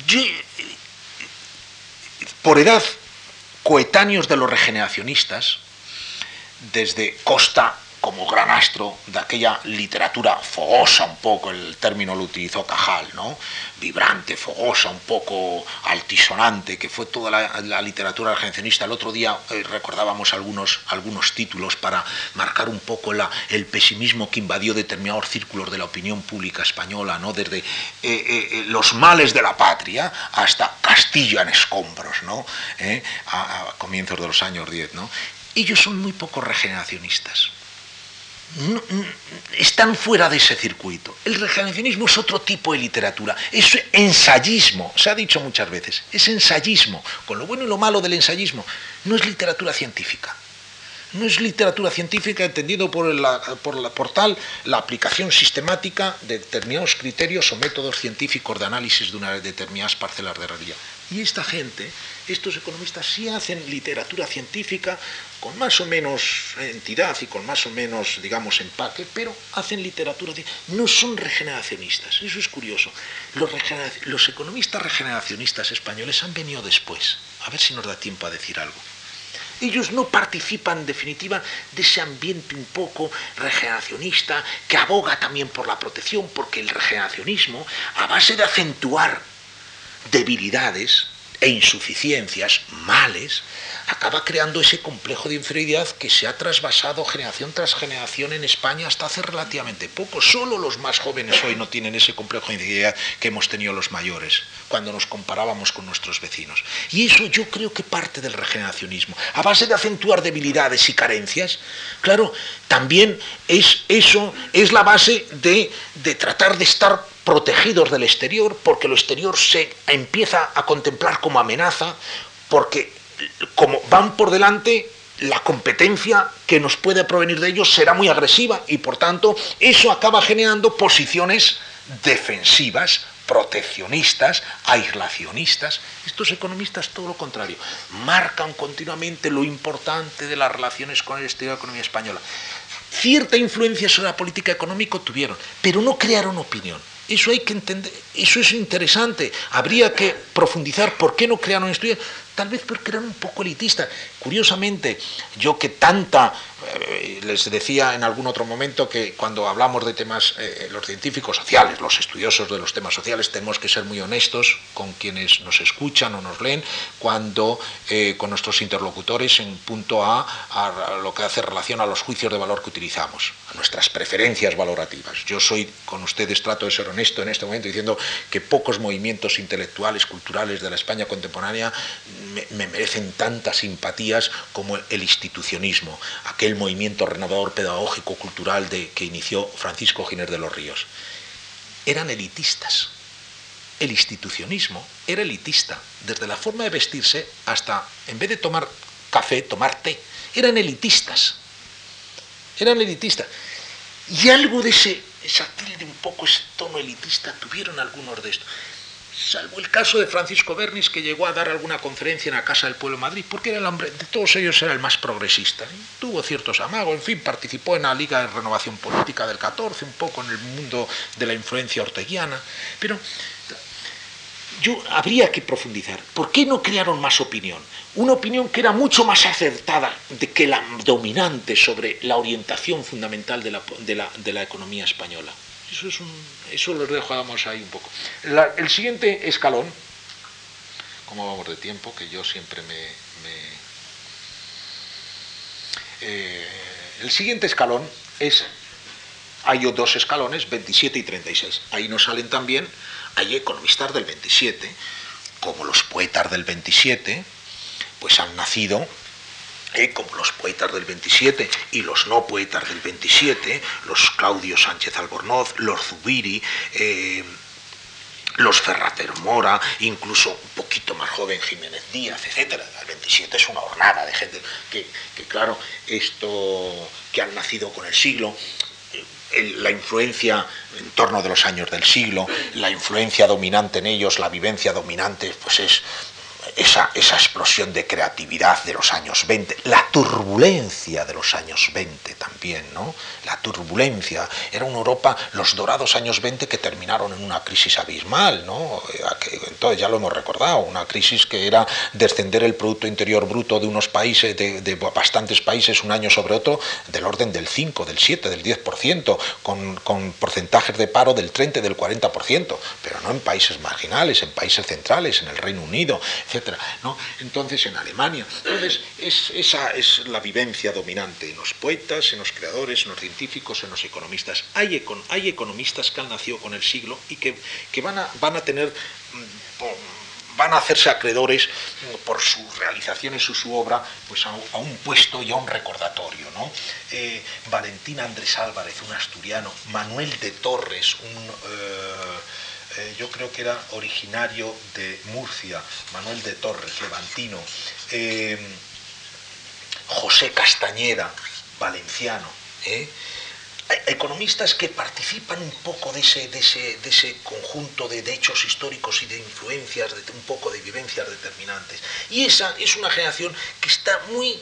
Yo, por edad coetáneos de los regeneracionistas, desde Costa como gran astro de aquella literatura fogosa, un poco, el término lo utilizó Cajal, ¿no? Vibrante, fogosa, un poco altisonante, que fue toda la, literatura argentinista. El otro día eh, recordábamos algunos, algunos títulos para marcar un poco el pesimismo que invadió determinados círculos de la opinión pública española, ¿no? Desde eh, eh, los males de la patria hasta Castilla en escombros, ¿no? A, a, comienzos de los años 10, ¿no? Ellos son muy poco regeneracionistas están fuera de ese circuito. El regeneracionismo es otro tipo de literatura, es ensayismo, se ha dicho muchas veces, es ensayismo, con lo bueno y lo malo del ensayismo, no es literatura científica. No es literatura científica entendido por, la, la, por tal la aplicación sistemática de determinados criterios o métodos científicos de análisis de unas determinadas parcelas de realidad. Y esta gente, estos economistas, sí hacen literatura científica con más o menos entidad y con más o menos, digamos, empaque, pero hacen literatura, no son regeneracionistas, eso es curioso. Los, economistas regeneracionistas españoles han venido después, a ver si nos da tiempo a decir algo. Ellos no participan en definitiva de ese ambiente un poco regeneracionista que aboga también por la protección, porque el regeneracionismo, a base de acentuar debilidades, e insuficiencias, males, acaba creando ese complejo de inferioridad que se ha trasvasado generación tras generación en España hasta hace relativamente poco. Solo los más jóvenes hoy no tienen ese complejo de inferioridad que hemos tenido los mayores cuando nos comparábamos con nuestros vecinos. Y eso yo creo que parte del regeneracionismo. A base de acentuar debilidades y carencias, claro, también es eso, es la base de, de tratar de estar protegidos del exterior, porque lo exterior se empieza a contemplar como amenaza, porque como van por delante, la competencia que nos puede provenir de ellos será muy agresiva y por tanto eso acaba generando posiciones defensivas, proteccionistas, aislacionistas. Estos economistas todo lo contrario, marcan continuamente lo importante de las relaciones con el exterior de la economía española. Cierta influencia sobre la política económica tuvieron, pero no crearon opinión. Eso hay que entender, eso es interesante. Habría que profundizar por qué no crearon estudios tal vez porque eran un poco elitistas. Curiosamente, yo que tanta, eh, les decía en algún otro momento que cuando hablamos de temas, eh, los científicos sociales, los estudiosos de los temas sociales, tenemos que ser muy honestos con quienes nos escuchan o nos leen, cuando eh, con nuestros interlocutores en punto a, a lo que hace relación a los juicios de valor que utilizamos, a nuestras preferencias valorativas. Yo soy, con ustedes trato de ser honesto en este momento diciendo que pocos movimientos intelectuales, culturales de la España contemporánea me, merecen tantas simpatías como el institucionismo, aquel movimiento renovador pedagógico cultural de, que inició Francisco Giner de los Ríos. Eran elitistas. El institucionismo era elitista, desde la forma de vestirse hasta, en vez de tomar café, tomar té. Eran elitistas. Eran elitistas. Y algo de ese, esa tilde, un poco ese tono elitista, tuvieron algunos de estos salvo el caso de Francisco Bernis, que llegó a dar alguna conferencia en la Casa del Pueblo de Madrid, porque era el hombre, de todos ellos era el más progresista. Tuvo ciertos amagos, en fin, participó en la Liga de Renovación Política del 14, un poco en el mundo de la influencia orteguiana, pero yo habría que profundizar. ¿Por qué no crearon más opinión? Una opinión que era mucho más acertada de que la dominante sobre la orientación fundamental de la economía española. Eso, es un, eso lo dejamos ahí un poco. el siguiente escalón, como vamos de tiempo, que yo siempre me... Eh, el siguiente escalón es, hay dos escalones, 27 y 36. Ahí nos salen también, hay economistas del 27, como los poetas del 27, pues han nacido como los poetas del 27 y los no poetas del 27, los Claudio Sánchez Albornoz, los Zubiri, eh, los Ferrater Mora, incluso un poquito más joven Jiménez Díaz, etc. El 27 es una hornada de gente que, claro, esto que han nacido con el siglo, eh, la influencia en torno de los años del siglo, la influencia dominante en ellos, la vivencia dominante, pues es esa, explosión de creatividad de los años 20, la turbulencia de los años 20 también, ¿no? La turbulencia. Era una Europa, los dorados años 20 que terminaron en una crisis abismal, ¿no? Entonces ya lo hemos recordado, una crisis que era descender el Producto Interior Bruto de unos países, de, bastantes países un año sobre otro, del orden del 5, del 7, del 10%, con, con porcentajes de paro del 30 y del 40%, pero no en países marginales, en países centrales, en el Reino Unido, ¿no? Entonces, en Alemania. Entonces, esa es la vivencia dominante en los poetas, en los creadores, en los científicos, en los economistas. Hay, economistas que han nacido con el siglo y que, van, a, van a tener mm, van a hacerse acreedores mm, por sus realizaciones o su obra pues a, un puesto y a un recordatorio. ¿no? Eh, Valentín Andrés Álvarez, un asturiano, Manuel de Torres, un... Eh, eh, yo creo que era originario de Murcia, Manuel de Torres, levantino, eh, José Castañeda, valenciano. ¿eh? economistas que participan un poco de ese, de ese, conjunto de, hechos históricos y de influencias, de un poco de vivencias determinantes. Y esa es una generación que está muy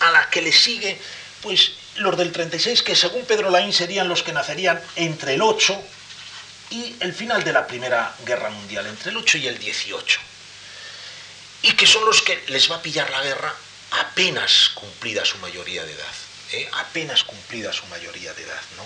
a la que le sigue pues los del 36, que según Pedro Laín serían los que nacerían entre el 8 y el final de la Primera Guerra Mundial, entre el 8 y el 18. Y que son los que les va a pillar la guerra apenas cumplida su mayoría de edad. ¿eh? apenas cumplida su mayoría de edad, ¿no?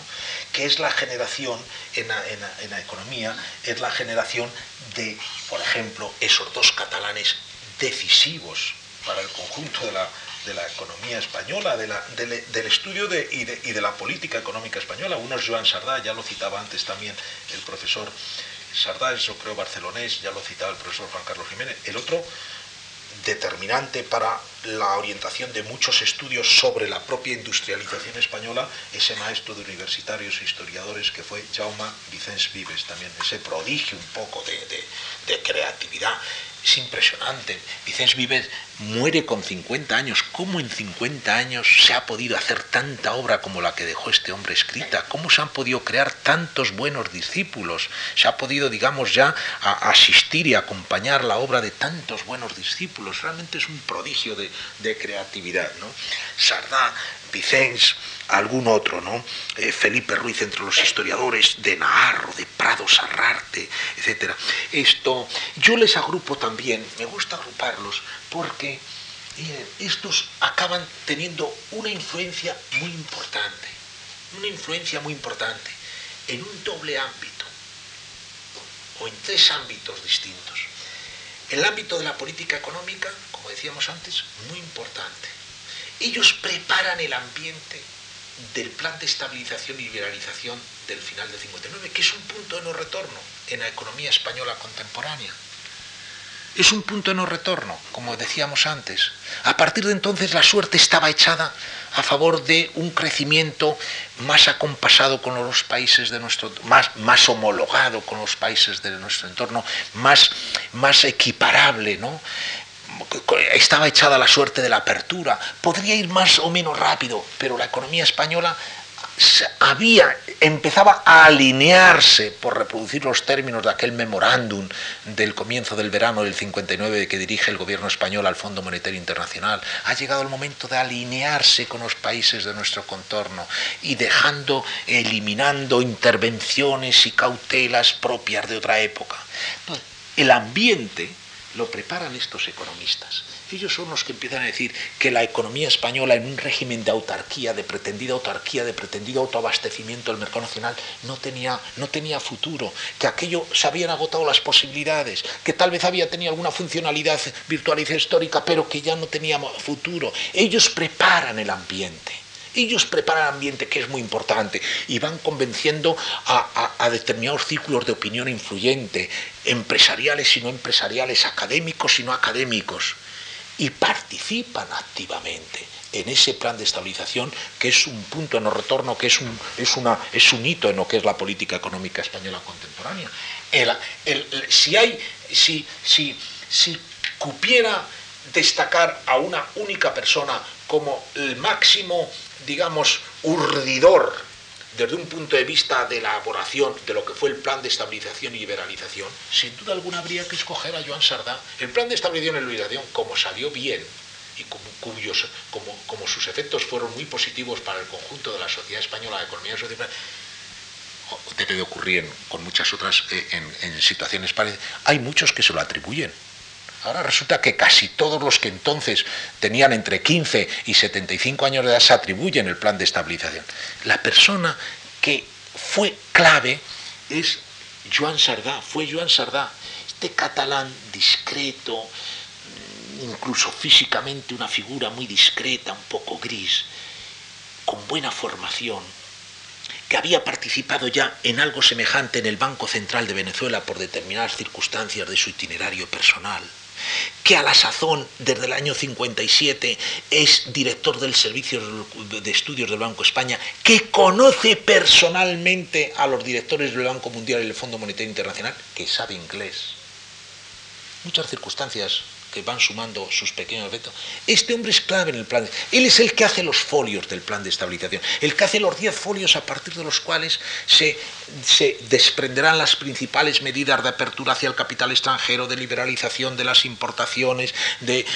que es la generación en la, economía, es la generación de, por ejemplo, esos dos catalanes decisivos para el conjunto de la, economía española, del estudio y, de, la política económica española. Uno es Joan Sardá, ya lo citaba antes también el profesor Sardá, yo creo barcelonés, ya lo citaba el profesor Juan Carlos Jiménez. El otro, determinante para la orientación de muchos estudios sobre la propia industrialización española, ese maestro de universitarios e historiadores que fue Jaume Vicens Vives, también ese prodigio un poco de, de creatividad es impresionante. Vicens Vives muere con 50 años. ¿Cómo en 50 años se ha podido hacer tanta obra como la que dejó este hombre escrita? ¿Cómo se han podido crear tantos buenos discípulos? Se ha podido, digamos, ya asistir y acompañar la obra de tantos buenos discípulos. Realmente es un prodigio de, de creatividad. ¿no? Sardá, Vicens, algún otro, ¿no? Eh, Felipe Ruiz entre los historiadores, de Naharro, de Prado Sarrarte, etc. Esto, yo les agrupo también, me gusta agruparlos, porque estos acaban teniendo una influencia muy importante, una influencia muy importante en un doble ámbito, o en tres ámbitos distintos. El ámbito de la política económica, como decíamos antes, muy importante. Ellos preparan el ambiente del plan de estabilización y liberalización del final del 59, que es un punto de no retorno en la economía española contemporánea. Es un punto de no retorno, como decíamos antes. A partir de entonces la suerte estaba echada a favor de un crecimiento más acompasado con los países de nuestro más, más homologado con los países de nuestro entorno, más, más equiparable, ¿no? Estaba echada la suerte de la apertura, podría ir más o menos rápido, pero la economía española había, empezaba a alinearse, por reproducir los términos de aquel memorándum del comienzo del verano del 59 que dirige el gobierno español al Fondo Monetario Internacional. Ha llegado el momento de alinearse con los países de nuestro contorno y dejando, eliminando intervenciones y cautelas propias de otra época. El ambiente lo preparan estos economistas. Ellos son los que empiezan a decir que la economía española en un régimen de autarquía, de pretendida autarquía, de pretendido autoabastecimiento del mercado nacional, no tenía, no tenía futuro, que aquello se habían agotado las posibilidades, que tal vez había tenido alguna funcionalidad virtual y histórica, pero que ya no tenía futuro. Ellos preparan el ambiente. Ellos preparan el ambiente, que es muy importante, y van convenciendo a, determinados círculos de opinión influyente, empresariales y no empresariales, académicos y no académicos, y participan activamente en ese plan de estabilización que es un punto de no retorno, que es un, es una, es un hito en lo que es la política económica española contemporánea. si hay, si, si, si cupiera destacar a una única persona como el máximo digamos, urdidor desde un punto de vista de la elaboración de lo que fue el plan de estabilización y liberalización, sin duda alguna habría que escoger a Joan Sardá. El plan de estabilización y liberalización, como salió bien y como, cuyos, como, como sus efectos fueron muy positivos para el conjunto de la sociedad española, la economía social, debe de ocurrir con muchas otras eh, en, en situaciones parecidas. Hay muchos que se lo atribuyen Ahora resulta que casi todos los que entonces tenían entre 15 y 75 años de edad se atribuyen el plan de estabilización. La persona que fue clave es Joan Sardá, fue Joan Sardá, este catalán discreto, mm, incluso físicamente una figura muy discreta, un poco gris, con buena formación, que había participado ya en algo semejante en el Banco Central de Venezuela por determinadas circunstancias de su itinerario personal que a la sazón, desde el año 57, es director del Servicio de Estudios del Banco España, que conoce personalmente a los directores del Banco Mundial y del Fondo Monetario Internacional, que sabe inglés. Muchas circunstancias que van sumando sus pequeños efectos. Este hombre es clave en el plan. Él es el que hace los folios del plan de estabilización, el que hace los 10 folios a partir de los cuales se, se desprenderán las principales medidas de apertura hacia el capital extranjero, de liberalización de las importaciones, de,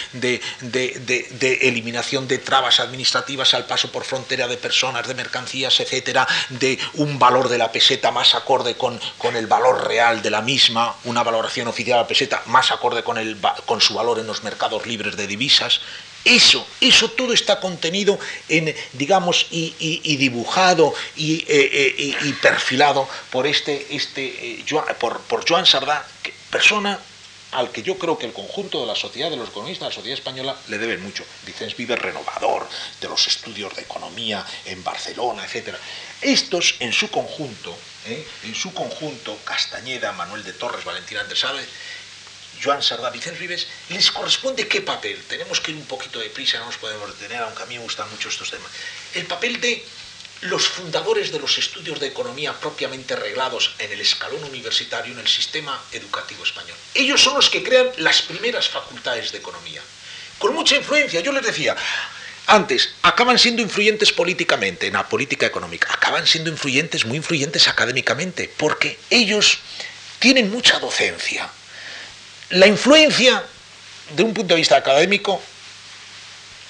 eliminación de trabas administrativas al paso por frontera de personas, de mercancías, etcétera, de un valor de la peseta más acorde con, con el valor real de la misma, una valoración oficial de la peseta más acorde con, el, con su valor en los mercados libres de divisas. Eso, eso todo está contenido en, digamos, y, dibujado y, perfilado por este, este por, por Joan Sardá, persona al que yo creo que el conjunto de la sociedad, de los economistas de la sociedad española, le deben mucho. Vicens Vive renovador de los estudios de economía en Barcelona, etc. Estos, en su conjunto, ¿eh? en su conjunto, Castañeda, Manuel de Torres, Valentín Andrés Joan Sardá, Vicens Vives, les corresponde qué papel. Tenemos que ir un poquito de prisa, no nos podemos detener, aunque a mí me gustan mucho estos temas. El papel de los fundadores de los estudios de economía propiamente reglados en el escalón universitario en el sistema educativo español. Ellos son los que crean las primeras facultades de economía, con mucha influencia. Yo les decía, antes, acaban siendo influyentes políticamente en la política económica, acaban siendo influyentes, muy influyentes académicamente, porque ellos tienen mucha docencia. La influencia, de un punto de vista académico,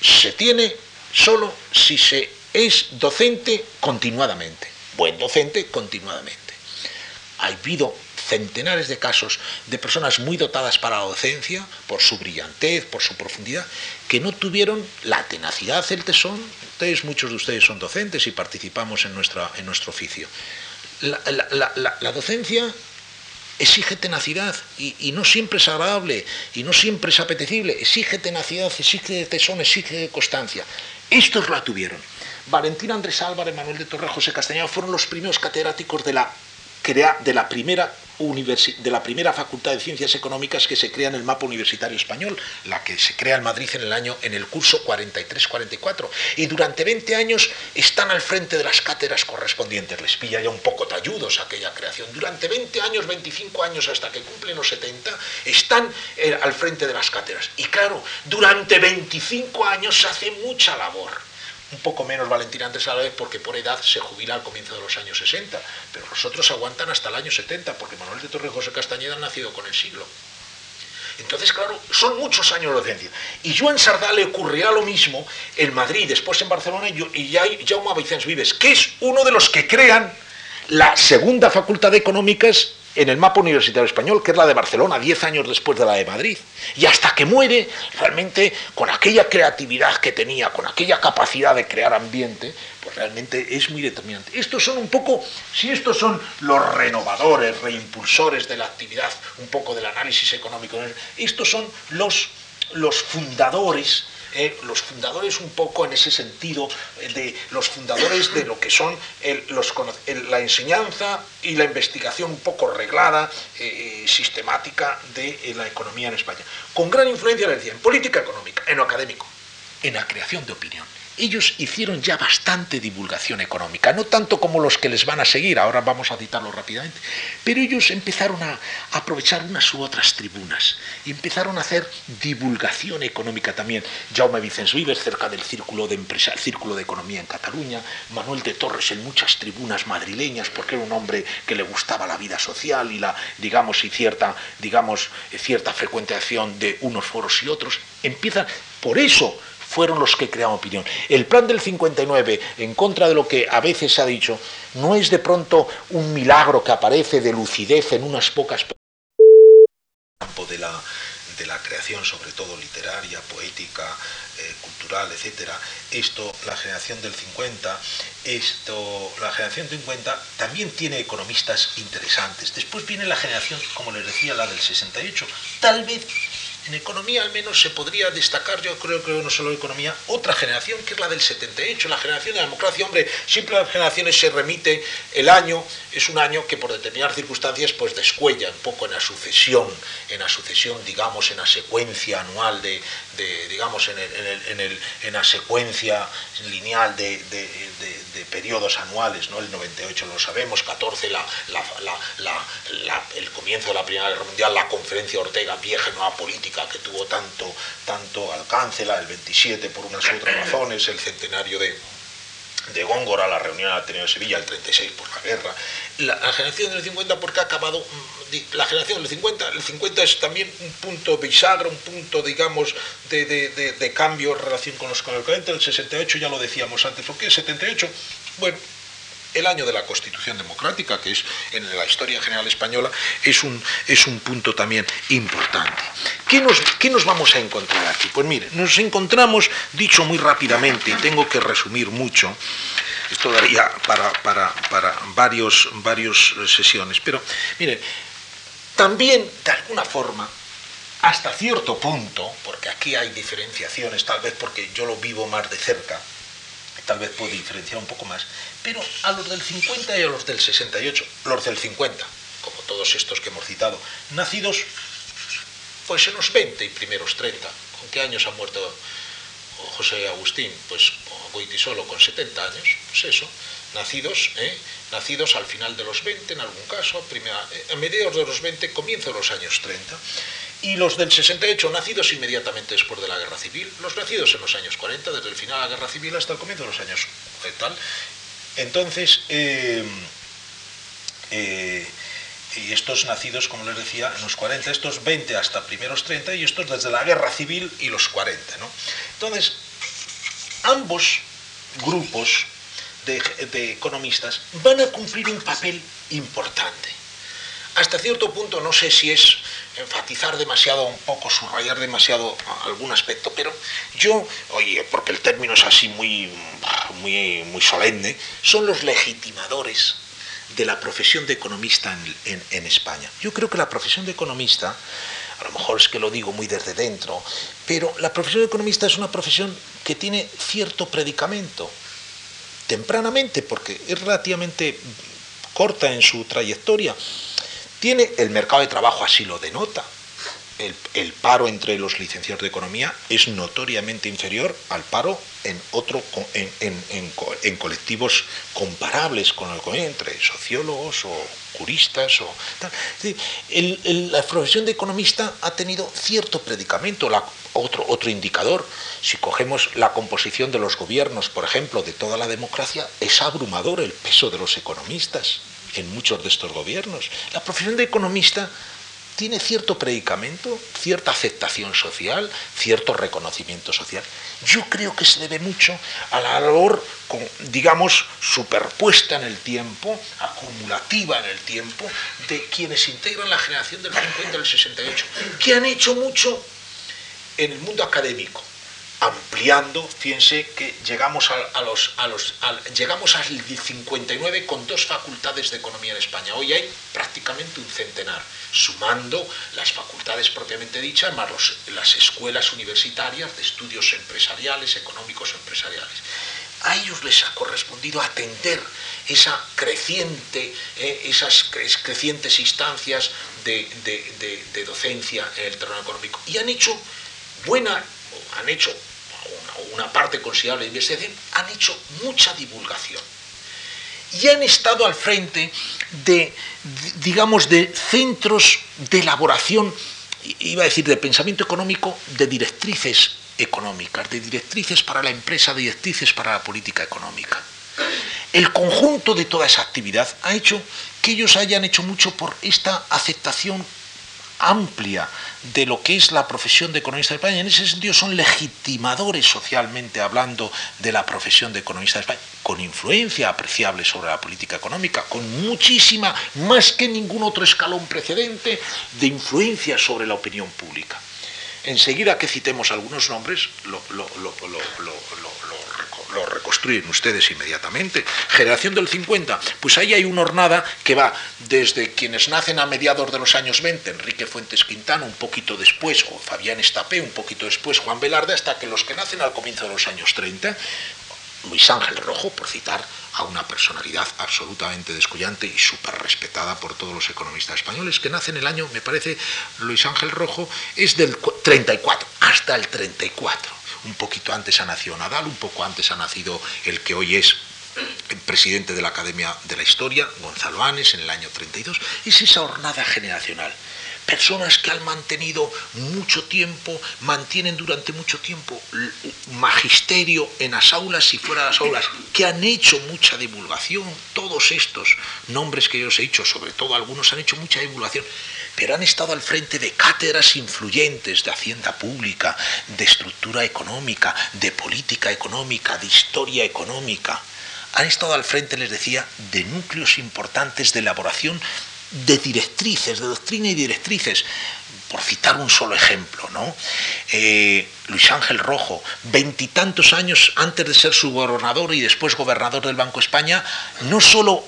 se tiene solo si se es docente continuadamente, buen docente continuadamente. Ha habido centenares de casos de personas muy dotadas para la docencia, por su brillantez, por su profundidad, que no tuvieron la tenacidad, el tesón. Muchos de ustedes son docentes y participamos en, nuestra, en nuestro oficio. La, docencia exige tenacidad y, no siempre es agradable y no siempre es apetecible, exige tenacidad, exige tesón, exige constancia. Estos la tuvieron. Valentín Andrés Álvarez, Manuel de Torre, José Castañeda fueron los primeros catedráticos de la, de la primera de la primera Facultad de Ciencias Económicas que se crea en el mapa universitario español, la que se crea en Madrid en el año en el curso 43-44 y durante 20 años están al frente de las cátedras correspondientes, les pilla ya un poco talludos aquella creación. Durante 20 años, 25 años hasta que cumplen los 70 están eh, al frente de las cátedras. Y claro, durante 25 años se hace mucha labor un poco menos Valentín Andrés vez porque por edad se jubila al comienzo de los años 60, pero los otros aguantan hasta el año 70 porque Manuel de Torre José Castañeda han nacido con el siglo. Entonces, claro, son muchos años de docencia. Y Joan Sardá le ocurrirá lo mismo en Madrid, después en Barcelona y Jaume Vicens Vives, que es uno de los que crean la segunda facultad de económicas en el mapa universitario español, que es la de Barcelona, diez años después de la de Madrid. Y hasta que muere, realmente, con aquella creatividad que tenía, con aquella capacidad de crear ambiente, pues realmente es muy determinante. Estos son un poco, si estos son los renovadores, reimpulsores de la actividad, un poco del análisis económico, estos son los, los fundadores eh, los fundadores un poco en ese sentido, eh, de los fundadores de lo que son la enseñanza y la investigación un poco reglada, eh, sistemática de la economía en España. Con gran influencia, le decía, en política económica, en lo académico, en la creación de opinión ellos hicieron ya bastante divulgación económica, no tanto como los que les van a seguir, ahora vamos a citarlo rápidamente, pero ellos empezaron a aprovechar unas u otras tribunas empezaron a hacer divulgación económica también. Jaume Vicens Vives cerca del círculo de empresa, círculo de economía en Cataluña, Manuel de Torres en muchas tribunas madrileñas porque era un hombre que le gustaba la vida social y la digamos y cierta digamos cierta frecuentación de unos foros y otros. Empiezan por eso fueron los que crearon opinión. El plan del 59, en contra de lo que a veces se ha dicho, no es de pronto un milagro que aparece de lucidez en unas pocas campo de la, de la creación, sobre todo literaria, poética, eh, cultural, etcétera. Esto, la generación del 50, esto, la generación del 50 también tiene economistas interesantes. Después viene la generación, como les decía, la del 68. Tal vez en economía al menos se podría destacar, yo creo que no solo economía, otra generación que es la del 78, la generación de la democracia. Hombre, siempre las generaciones se remite el año, es un año que por determinadas circunstancias pues descuella un poco en la sucesión, en la sucesión, digamos, en la secuencia anual de, digamos, en, el, en, la secuencia lineal de, periodos anuales, ¿no? El 98 lo sabemos, 14 la, el comienzo de la Primera Guerra Mundial, la conferencia Ortega, vieja nueva política, que tuvo tanto, tanto alcance, la del 27 por unas u otras razones, el centenario de, de Góngora, la reunión del Ateneo de Sevilla, el 36 por la guerra, la, generación del 50 porque ha acabado, mm, la generación del 50, el 50 es también un punto bisagra, un punto, digamos, de, de, cambio en relación con los con el 40, el 68 ya lo decíamos antes, porque el 78, bueno, el año de la Constitución Democrática, que es en la historia general española, es un, es un punto también importante. ¿Qué nos, ¿Qué nos vamos a encontrar aquí? Pues mire, nos encontramos, dicho muy rápidamente, y tengo que resumir mucho, esto daría para, para, para varios, varios sesiones, pero miren, también de alguna forma hasta cierto punto, porque aquí hay diferenciaciones, tal vez porque yo lo vivo más de cerca, tal vez puedo diferenciar un poco más, pero a los del 50 y a los del 68, los del 50, como todos estos que hemos citado, nacidos pues en los 20 y primeros 30, ¿con qué años ha muerto José Agustín? Pues solo con 70 años, pues eso, nacidos, ¿eh? nacidos al final de los 20 en algún caso, a, a mediados de los 20, comienzo de los años 30 y los del 68 nacidos inmediatamente después de la guerra civil, los nacidos en los años 40, desde el final de la guerra civil hasta el comienzo de los años tal. Entonces, eh, eh, y estos nacidos, como les decía, en los 40, estos 20 hasta primeros 30 y estos desde la guerra civil y los 40. ¿no? Entonces, ambos grupos de economistas van a cumplir un papel importante. Hasta cierto punto, no sé si es enfatizar demasiado un poco, subrayar demasiado algún aspecto, pero yo, oye, porque el término es así muy, muy, muy solemne, son los legitimadores de la profesión de economista en, en, España. Yo creo que la profesión de economista, a lo mejor es que lo digo muy desde dentro, pero la profesión de economista es una profesión que tiene cierto predicamento, tempranamente, porque es relativamente corta en su trayectoria, tiene el mercado de trabajo así lo denota. El, paro entre los licenciados de economía es notoriamente inferior al paro en otro en, colectivos comparables con el entre sociólogos o juristas o la profesión de economista ha tenido cierto predicamento. otro, otro indicador, si cogemos la composición de los gobiernos, por ejemplo, de toda la democracia, es abrumador el peso de los economistas en muchos de estos gobiernos. La profesión de economista tiene cierto predicamento, cierta aceptación social, cierto reconocimiento social. Yo creo que se debe mucho a la labor, digamos, superpuesta en el tiempo, acumulativa en el tiempo, de quienes integran la generación del 50 y del 68, que han hecho mucho en el mundo académico, ampliando, fíjense que llegamos a, los, a los llegamos al 59 con dos facultades de economía en España. Hoy hay prácticamente un centenar, sumando las facultades propiamente dichas, más las escuelas universitarias de estudios empresariales, económicos empresariales. A ellos les ha correspondido atender esa creciente, eh, esas crecientes instancias de, de docencia en el terreno económico. Y han hecho buena han hecho una, parte considerable de investigación, han hecho mucha divulgación. Y han estado al frente de, digamos, de centros de elaboración, iba a decir, de pensamiento económico, de directrices económicas, de directrices para la empresa, de directrices para la política económica. El conjunto de toda esa actividad ha hecho que ellos hayan hecho mucho por esta aceptación amplia de lo que es la profesión de economista de España. En ese sentido son legitimadores socialmente hablando de la profesión de economista de España, con influencia apreciable sobre la política económica, con muchísima, más que ningún otro escalón precedente, de influencia sobre la opinión pública. Enseguida que citemos algunos nombres, lo, reconstruyen ustedes inmediatamente. Generación del 50, pues ahí hay una hornada que va desde quienes nacen a mediados de los años 20, Enrique Fuentes Quintana un poquito después, o Fabián Estapé un poquito después, Juan Velarde, hasta que los que nacen al comienzo de los años 30, Luis Ángel Rojo, por citar a una personalidad absolutamente descollante y súper respetada por todos los economistas españoles, que nace en el año, me parece, Luis Ángel Rojo, es del 34, hasta el 34 un poquito antes ha nacido Nadal, un poco antes ha nacido el que hoy es presidente de la Academia de la Historia, Gonzalo Anes, en el año 32, es esa hornada generacional. Personas que han mantenido mucho tiempo, mantienen durante mucho tiempo magisterio en las aulas y fuera de las aulas, que han hecho mucha divulgación, todos estos nombres que yo os he dicho, sobre todo algunos han hecho mucha divulgación pero han estado al frente de cátedras influyentes de hacienda pública, de estructura económica, de política económica, de historia económica. han estado al frente, les decía, de núcleos importantes de elaboración de directrices, de doctrina y directrices. Por citar un solo ejemplo, ¿no? Eh, Luis Ángel Rojo, veintitantos años antes de ser su gobernador y después gobernador del Banco España, no solo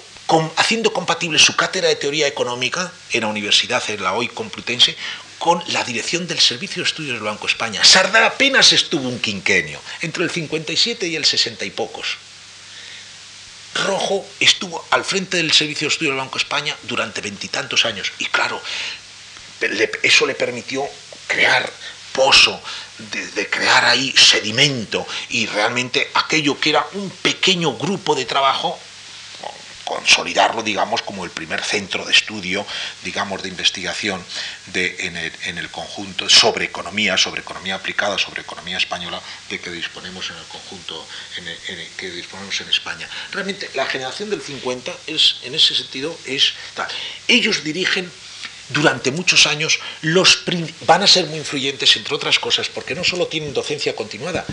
haciendo compatible su cátedra de teoría económica en la universidad, en la hoy Complutense, con la dirección del Servicio de Estudios del Banco España. Sardá apenas estuvo un quinquenio, entre el 57 y el 60 y pocos. Rojo estuvo al frente del Servicio de Estudios del Banco España durante veintitantos años y claro, eso le permitió crear pozo, de, crear ahí sedimento y realmente aquello que era un pequeño grupo de trabajo consolidarlo, digamos, como el primer centro de estudio, digamos, de investigación en, el, conjunto sobre economía, sobre economía aplicada, sobre economía española, de que disponemos en el conjunto en que disponemos en España. Realmente, la generación del 50 es, en ese sentido, es tal. Ellos dirigen durante muchos años los van a ser muy influyentes, entre otras cosas, porque no solo tienen docencia continuada,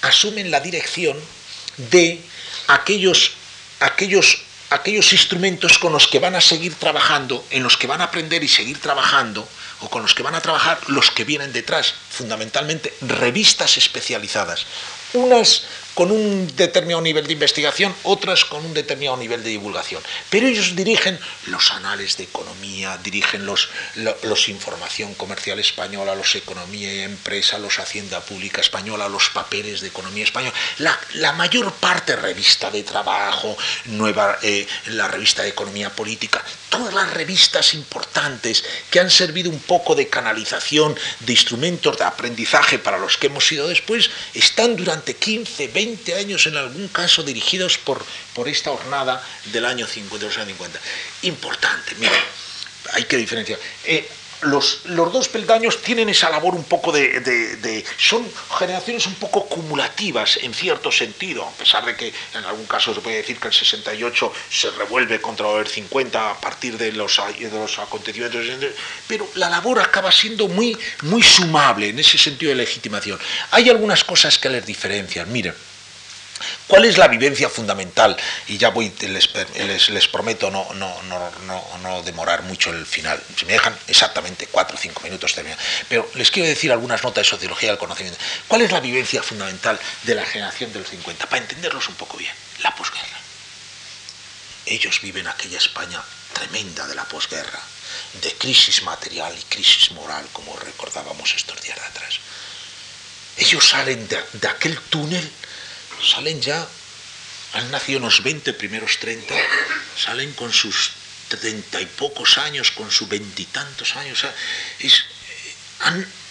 asumen la dirección de aquellos, aquellos aquellos instrumentos con los que van a seguir trabajando, en los que van a aprender y seguir trabajando, o con los que van a trabajar los que vienen detrás, fundamentalmente revistas especializadas. Unas con un determinado nivel de investigación, otras con un determinado nivel de divulgación. Pero ellos dirigen los anales de economía, dirigen los, los, información comercial española, los economía y empresa, los hacienda pública española, los papeles de economía española, la, mayor parte revista de trabajo, nueva, eh, la revista de economía política, todas las revistas importantes que han servido un poco de canalización, de instrumentos de aprendizaje para los que hemos sido después, están durante 15, 20 20 años en algún caso dirigidos por, por esta jornada del año 50, los años 50. Importante, mira, hay que diferenciar. Eh, los, los, dos peldaños tienen esa labor un poco de, son generaciones un poco cumulativas en cierto sentido, a pesar de que en algún caso se puede decir que el 68 se revuelve contra el 50 a partir de los, de los acontecimientos, pero la labor acaba siendo muy, muy sumable en ese sentido de legitimación. Hay algunas cosas que les diferencian, miren. ¿Cuál es la vivencia fundamental? Y ya voy, les, prometo no, demorar mucho el final. Si me dejan exactamente cuatro o cinco minutos terminar. Pero les quiero decir algunas notas de sociología del conocimiento. ¿Cuál es la vivencia fundamental de la generación de los 50? Para entenderlos un poco bien. La posguerra. Ellos viven aquella España tremenda de la posguerra, de crisis material y crisis moral, como recordábamos estos días atrás. Ellos salen de aquel túnel salen ya, han nacido unos 20 primeros 30, salen con sus treinta y pocos años, con sus veintitantos años. Es,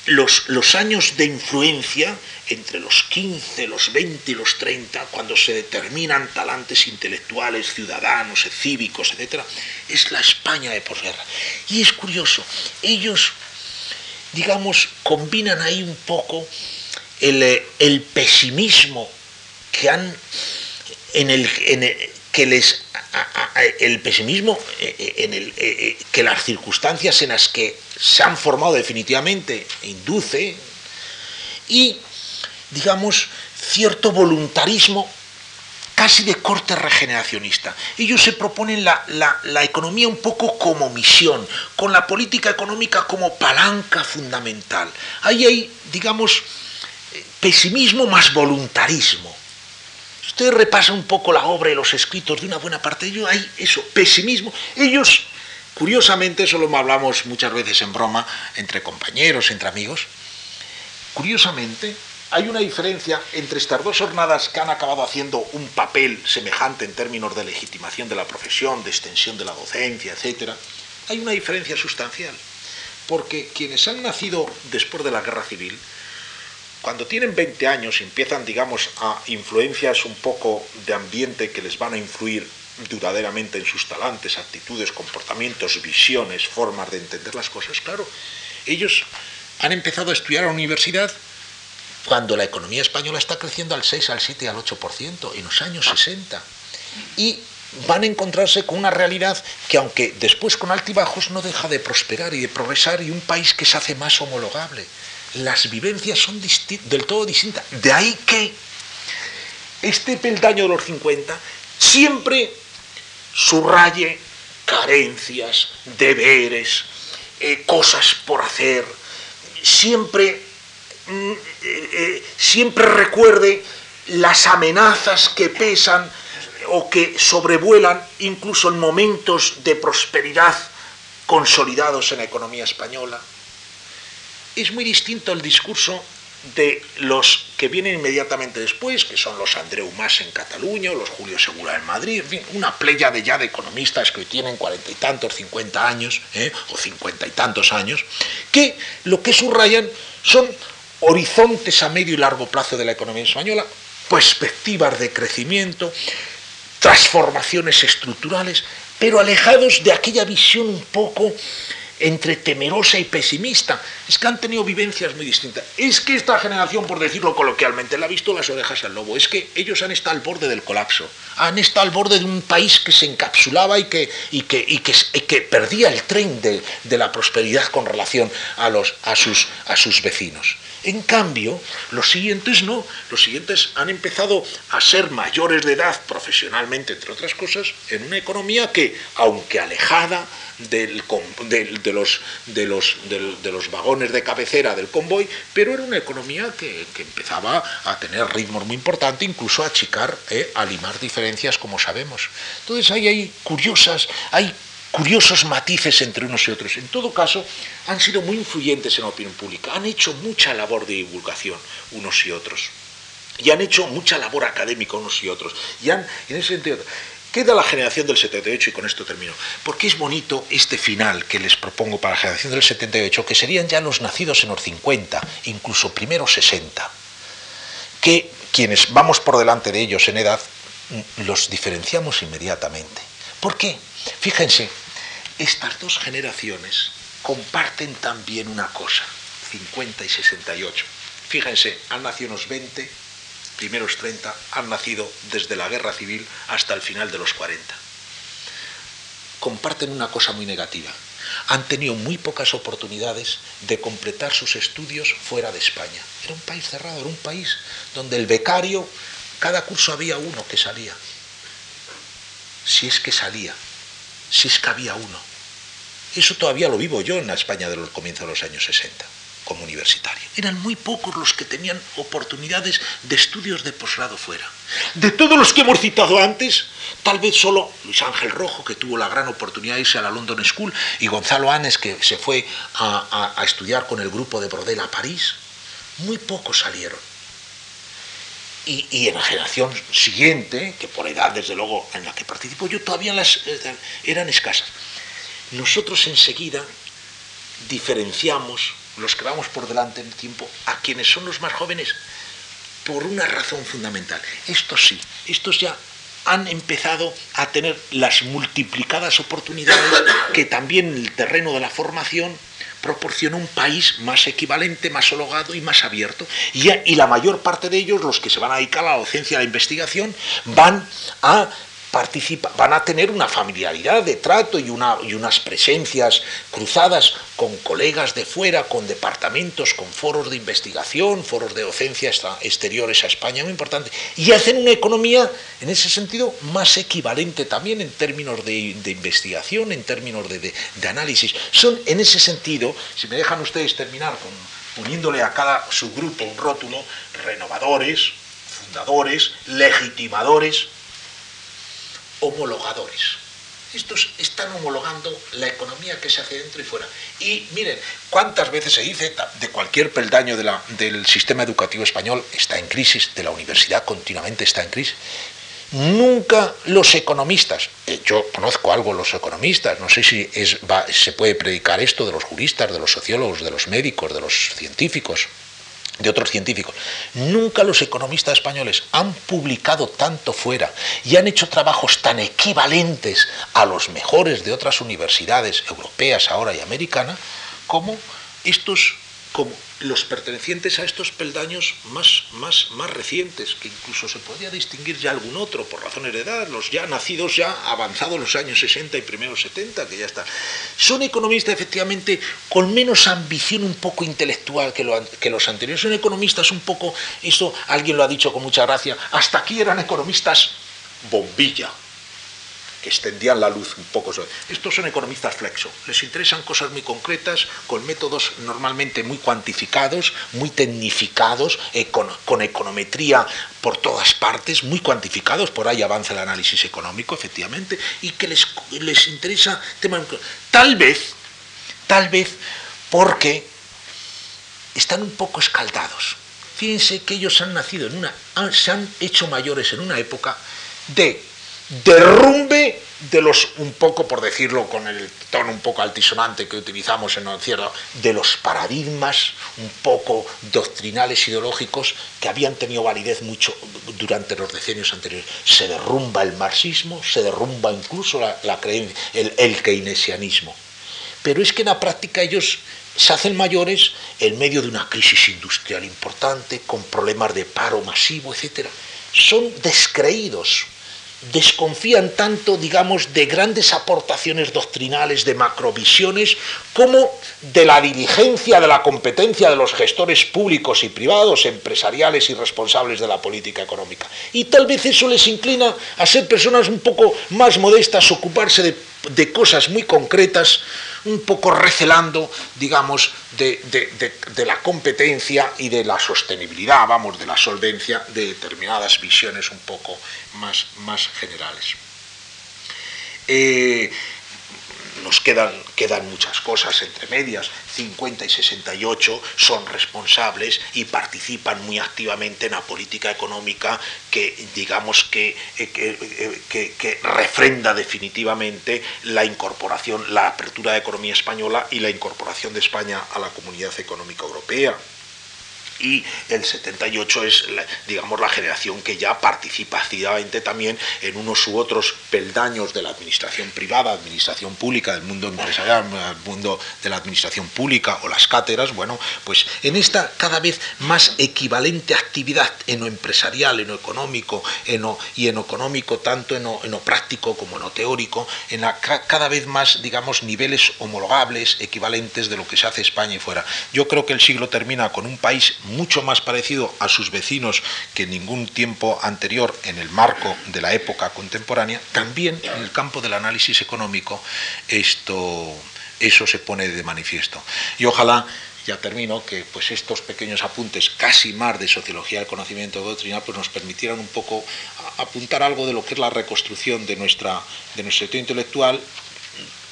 los, los, años de influencia, entre los 15, los 20 y los 30, cuando se determinan talantes intelectuales, ciudadanos, cívicos, etc., es la España de posguerra. Y es curioso, ellos, digamos, combinan ahí un poco el, el pesimismo que han en el, que les el pesimismo eh, eh, en el, eh, que las circunstancias en las que se han formado definitivamente induce y digamos cierto voluntarismo casi de corte regeneracionista. Ellos se proponen la, la, economía un poco como misión, con la política económica como palanca fundamental. Ahí hay, digamos, pesimismo más voluntarismo usted repasa un poco la obra y los escritos de una buena parte de ellos, hay eso, pesimismo. Ellos, curiosamente, eso lo hablamos muchas veces en broma, entre compañeros, entre amigos, curiosamente, hay una diferencia entre estas dos jornadas que han acabado haciendo un papel semejante en términos de legitimación de la profesión, de extensión de la docencia, etc. Hay una diferencia sustancial, porque quienes han nacido después de la guerra civil, cuando tienen 20 años y empiezan, digamos, a influencias un poco de ambiente que les van a influir duraderamente en sus talantes, actitudes, comportamientos, visiones, formas de entender las cosas, claro, ellos han empezado a estudiar a la universidad cuando la economía española está creciendo al 6, al 7 al 8% en los años 60. Y van a encontrarse con una realidad que aunque después con altibajos no deja de prosperar y de progresar y un país que se hace más homologable las vivencias son del todo distintas. De ahí que este peldaño de los 50 siempre subraye carencias, deberes, eh, cosas por hacer, siempre, mm, eh, eh, siempre recuerde las amenazas que pesan o que sobrevuelan incluso en momentos de prosperidad consolidados en la economía española. Es muy distinto el discurso de los que vienen inmediatamente después, que son los Andreu Mas en Cataluña, los Julio Segura en Madrid, en fin, una playa de ya de economistas que hoy tienen cuarenta y tantos, cincuenta años, ¿eh? o cincuenta y tantos años, que lo que subrayan son horizontes a medio y largo plazo de la economía española, perspectivas de crecimiento, transformaciones estructurales, pero alejados de aquella visión un poco entre temerosa y pesimista. Es que han tenido vivencias muy distintas. Es que esta generación, por decirlo coloquialmente, la ha visto las orejas al lobo. Es que ellos han estado al borde del colapso. Han estado al borde de un país que se encapsulaba y que, y que, y que, perdía el tren de, de, la prosperidad con relación a, los, a, sus, a sus vecinos. En cambio, los siguientes no, los siguientes han empezado a ser mayores de edad profesionalmente, entre otras cosas, en una economía que, aunque alejada de, los, vagones de cabecera del convoy, pero era una economía que, empezaba a tener ritmos muy importantes, incluso a achicar, eh, a limar diferencias, como sabemos. Entonces hay curiosas, hay curiosos matices entre unos y otros. En todo caso, han sido muy influyentes en la opinión pública, han hecho mucha labor de divulgación unos y otros, y han hecho mucha labor académica unos y otros, y han, en ese sentido, queda la generación del 78 y con esto termino, porque es bonito este final que les propongo para la generación del 78, que serían ya los nacidos en los 50, incluso primero 60, que quienes vamos por delante de ellos en edad, los diferenciamos inmediatamente. ¿Por qué? Fíjense, estas dos generaciones comparten también una cosa, 50 y 68. Fíjense, han nacido unos 20, primeros 30, han nacido desde la guerra civil hasta el final de los 40. Comparten una cosa muy negativa. Han tenido muy pocas oportunidades de completar sus estudios fuera de España. Era un país cerrado, era un país donde el becario, cada curso había uno que salía. Si es que salía si es que había uno. Eso todavía lo vivo yo en la España de los comienzos de los años 60, como universitario. Eran muy pocos los que tenían oportunidades de estudios de posgrado fuera. De todos los que hemos citado antes, tal vez solo Luis Ángel Rojo, que tuvo la gran oportunidad de irse a la London School, y Gonzalo Anes, que se fue a, a estudiar con el grupo de Brodel a París, muy pocos salieron y, en la generación siguiente, que por edad desde luego en la que participo yo, todavía las eh, eran escasas. Nosotros enseguida diferenciamos, los que vamos por delante en el tiempo, a quienes son los más jóvenes por una razón fundamental. Estos sí, estos ya han empezado a tener las multiplicadas oportunidades que también el terreno de la formación proporciona un país más equivalente, más hologado y más abierto. Y, y, la mayor parte de ellos, los que se van a dedicar a la docencia, a la investigación, van a participa, van a tener una familiaridad de trato y, una, y unas presencias cruzadas con colegas de fuera, con departamentos, con foros de investigación, foros de docencia exteriores a España, muy importante, y hacen una economía, en ese sentido, más equivalente también en términos de, investigación, en términos de, de, análisis. Son, en ese sentido, si me dejan ustedes terminar con, poniéndole a cada subgrupo un rótulo, renovadores, fundadores, legitimadores, homologadores. Estos están homologando la economía que se hace dentro y fuera. Y miren, cuántas veces se dice de cualquier peldaño del sistema educativo español está en crisis, de la universidad continuamente está en crisis. Nunca los economistas, eh, yo conozco algo los economistas, no sé si se puede predicar esto de los juristas, de los sociólogos, de los médicos, de los científicos, de otros científicos. Nunca los economistas españoles han publicado tanto fuera y han hecho trabajos tan equivalentes a los mejores de otras universidades europeas ahora y americanas como estos como los pertenecientes a estos peldaños más, más, más recientes, que incluso se podría distinguir ya algún otro por razones de edad, los ya nacidos ya avanzados los años 60 y primeros 70, que ya está. Son economistas efectivamente con menos ambición un poco intelectual que, que los anteriores, son economistas un poco, eso alguien lo ha dicho con mucha gracia, hasta aquí eran economistas bombilla que extendían la luz un poco. Estos son economistas flexo, les interesan cosas muy concretas, con métodos normalmente muy cuantificados, muy tecnificados, con, econometría por todas partes, muy cuantificados, por ahí avanza el análisis económico, efectivamente, y que les, les interesa Tal vez, tal vez porque están un poco escaldados. Fíjense que ellos han nacido en una, se han hecho mayores en una época de derrumbe de los, un poco por decirlo con el tono un poco altisonante que utilizamos en el cierre, de los paradigmas un poco doctrinales ideológicos que habían tenido validez mucho durante los decenios anteriores. Se derrumba el marxismo, se derrumba incluso la, creencia, el, el keynesianismo. Pero es que en la práctica ellos se hacen mayores en medio de una crisis industrial importante, con problemas de paro masivo, etc. Son descreídos desconfían tanto, digamos, de grandes aportaciones doctrinales, de macrovisiones, como de la diligencia, de la competencia de los gestores públicos y privados, empresariales y responsables de la política económica. Y tal vez eso les inclina a ser personas un poco más modestas, ocuparse de, de cosas muy concretas, un poco recelando, digamos, de, la competencia y de la sostenibilidad, vamos, de la solvencia de determinadas visiones un poco más, más generales. Eh, nos quedan, quedan muchas cosas entre medias. 50 y 68 son responsables y participan muy activamente en la política económica que, digamos, que, eh, eh, que, que, refrenda definitivamente la incorporación, la apertura de economía española y la incorporación de España a la Comunidad Económica Europea y el 78 es, digamos, la generación que ya participa activamente también en unos u otros peldaños de la administración privada, administración pública, del mundo empresarial, del mundo de la administración pública o las cátedras, bueno, pues en esta cada vez más equivalente actividad en lo empresarial, en lo económico, y en lo económico tanto en lo, en lo práctico como en lo teórico, en la, cada vez más, digamos, niveles homologables, equivalentes de lo que se hace España y fuera. Yo creo que el siglo termina con un país mucho más parecido a sus vecinos que en ningún tiempo anterior en el marco de la época contemporánea, también en el campo del análisis económico esto, eso se pone de manifiesto. Y ojalá ya termino, que pues estos pequeños apuntes, casi más de sociología del conocimiento doctrina, pues nos permitieran un poco apuntar algo de lo que es la reconstrucción de nuestra de nuestro intelectual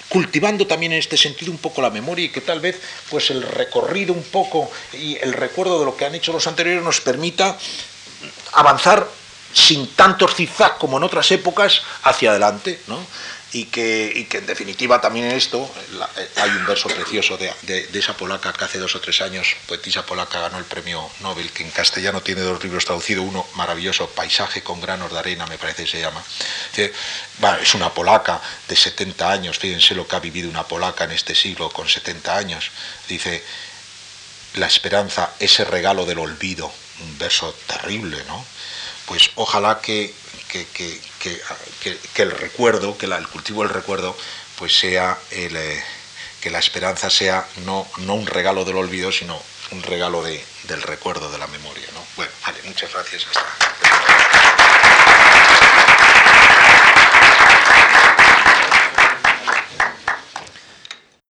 cultivando también en este sentido un poco la memoria y que tal vez pues el recorrido un poco y el recuerdo de lo que han hecho los anteriores nos permita avanzar sin tantos zigzag como en otras épocas hacia adelante, ¿no? y que, en definitiva también en esto eh, hay un verso precioso de, esa polaca que hace dos o tres años, poetisa polaca, ganó el premio Nobel, que en castellano tiene dos libros traducidos, uno maravilloso, Paisaje con granos de arena, me parece que se llama. Es una polaca de 70 años, fíjense lo que ha vivido una polaca en este siglo con 70 años. Dice, la esperanza, ese regalo del olvido, un verso terrible, ¿no? pues ojalá que, que, que, que el recuerdo, que la, el cultivo del recuerdo, pues sea el, eh, que la esperanza sea no, no un regalo del olvido, sino un regalo del recuerdo, de la memoria. ¿no? Bueno, vale, muchas gracias. Hasta.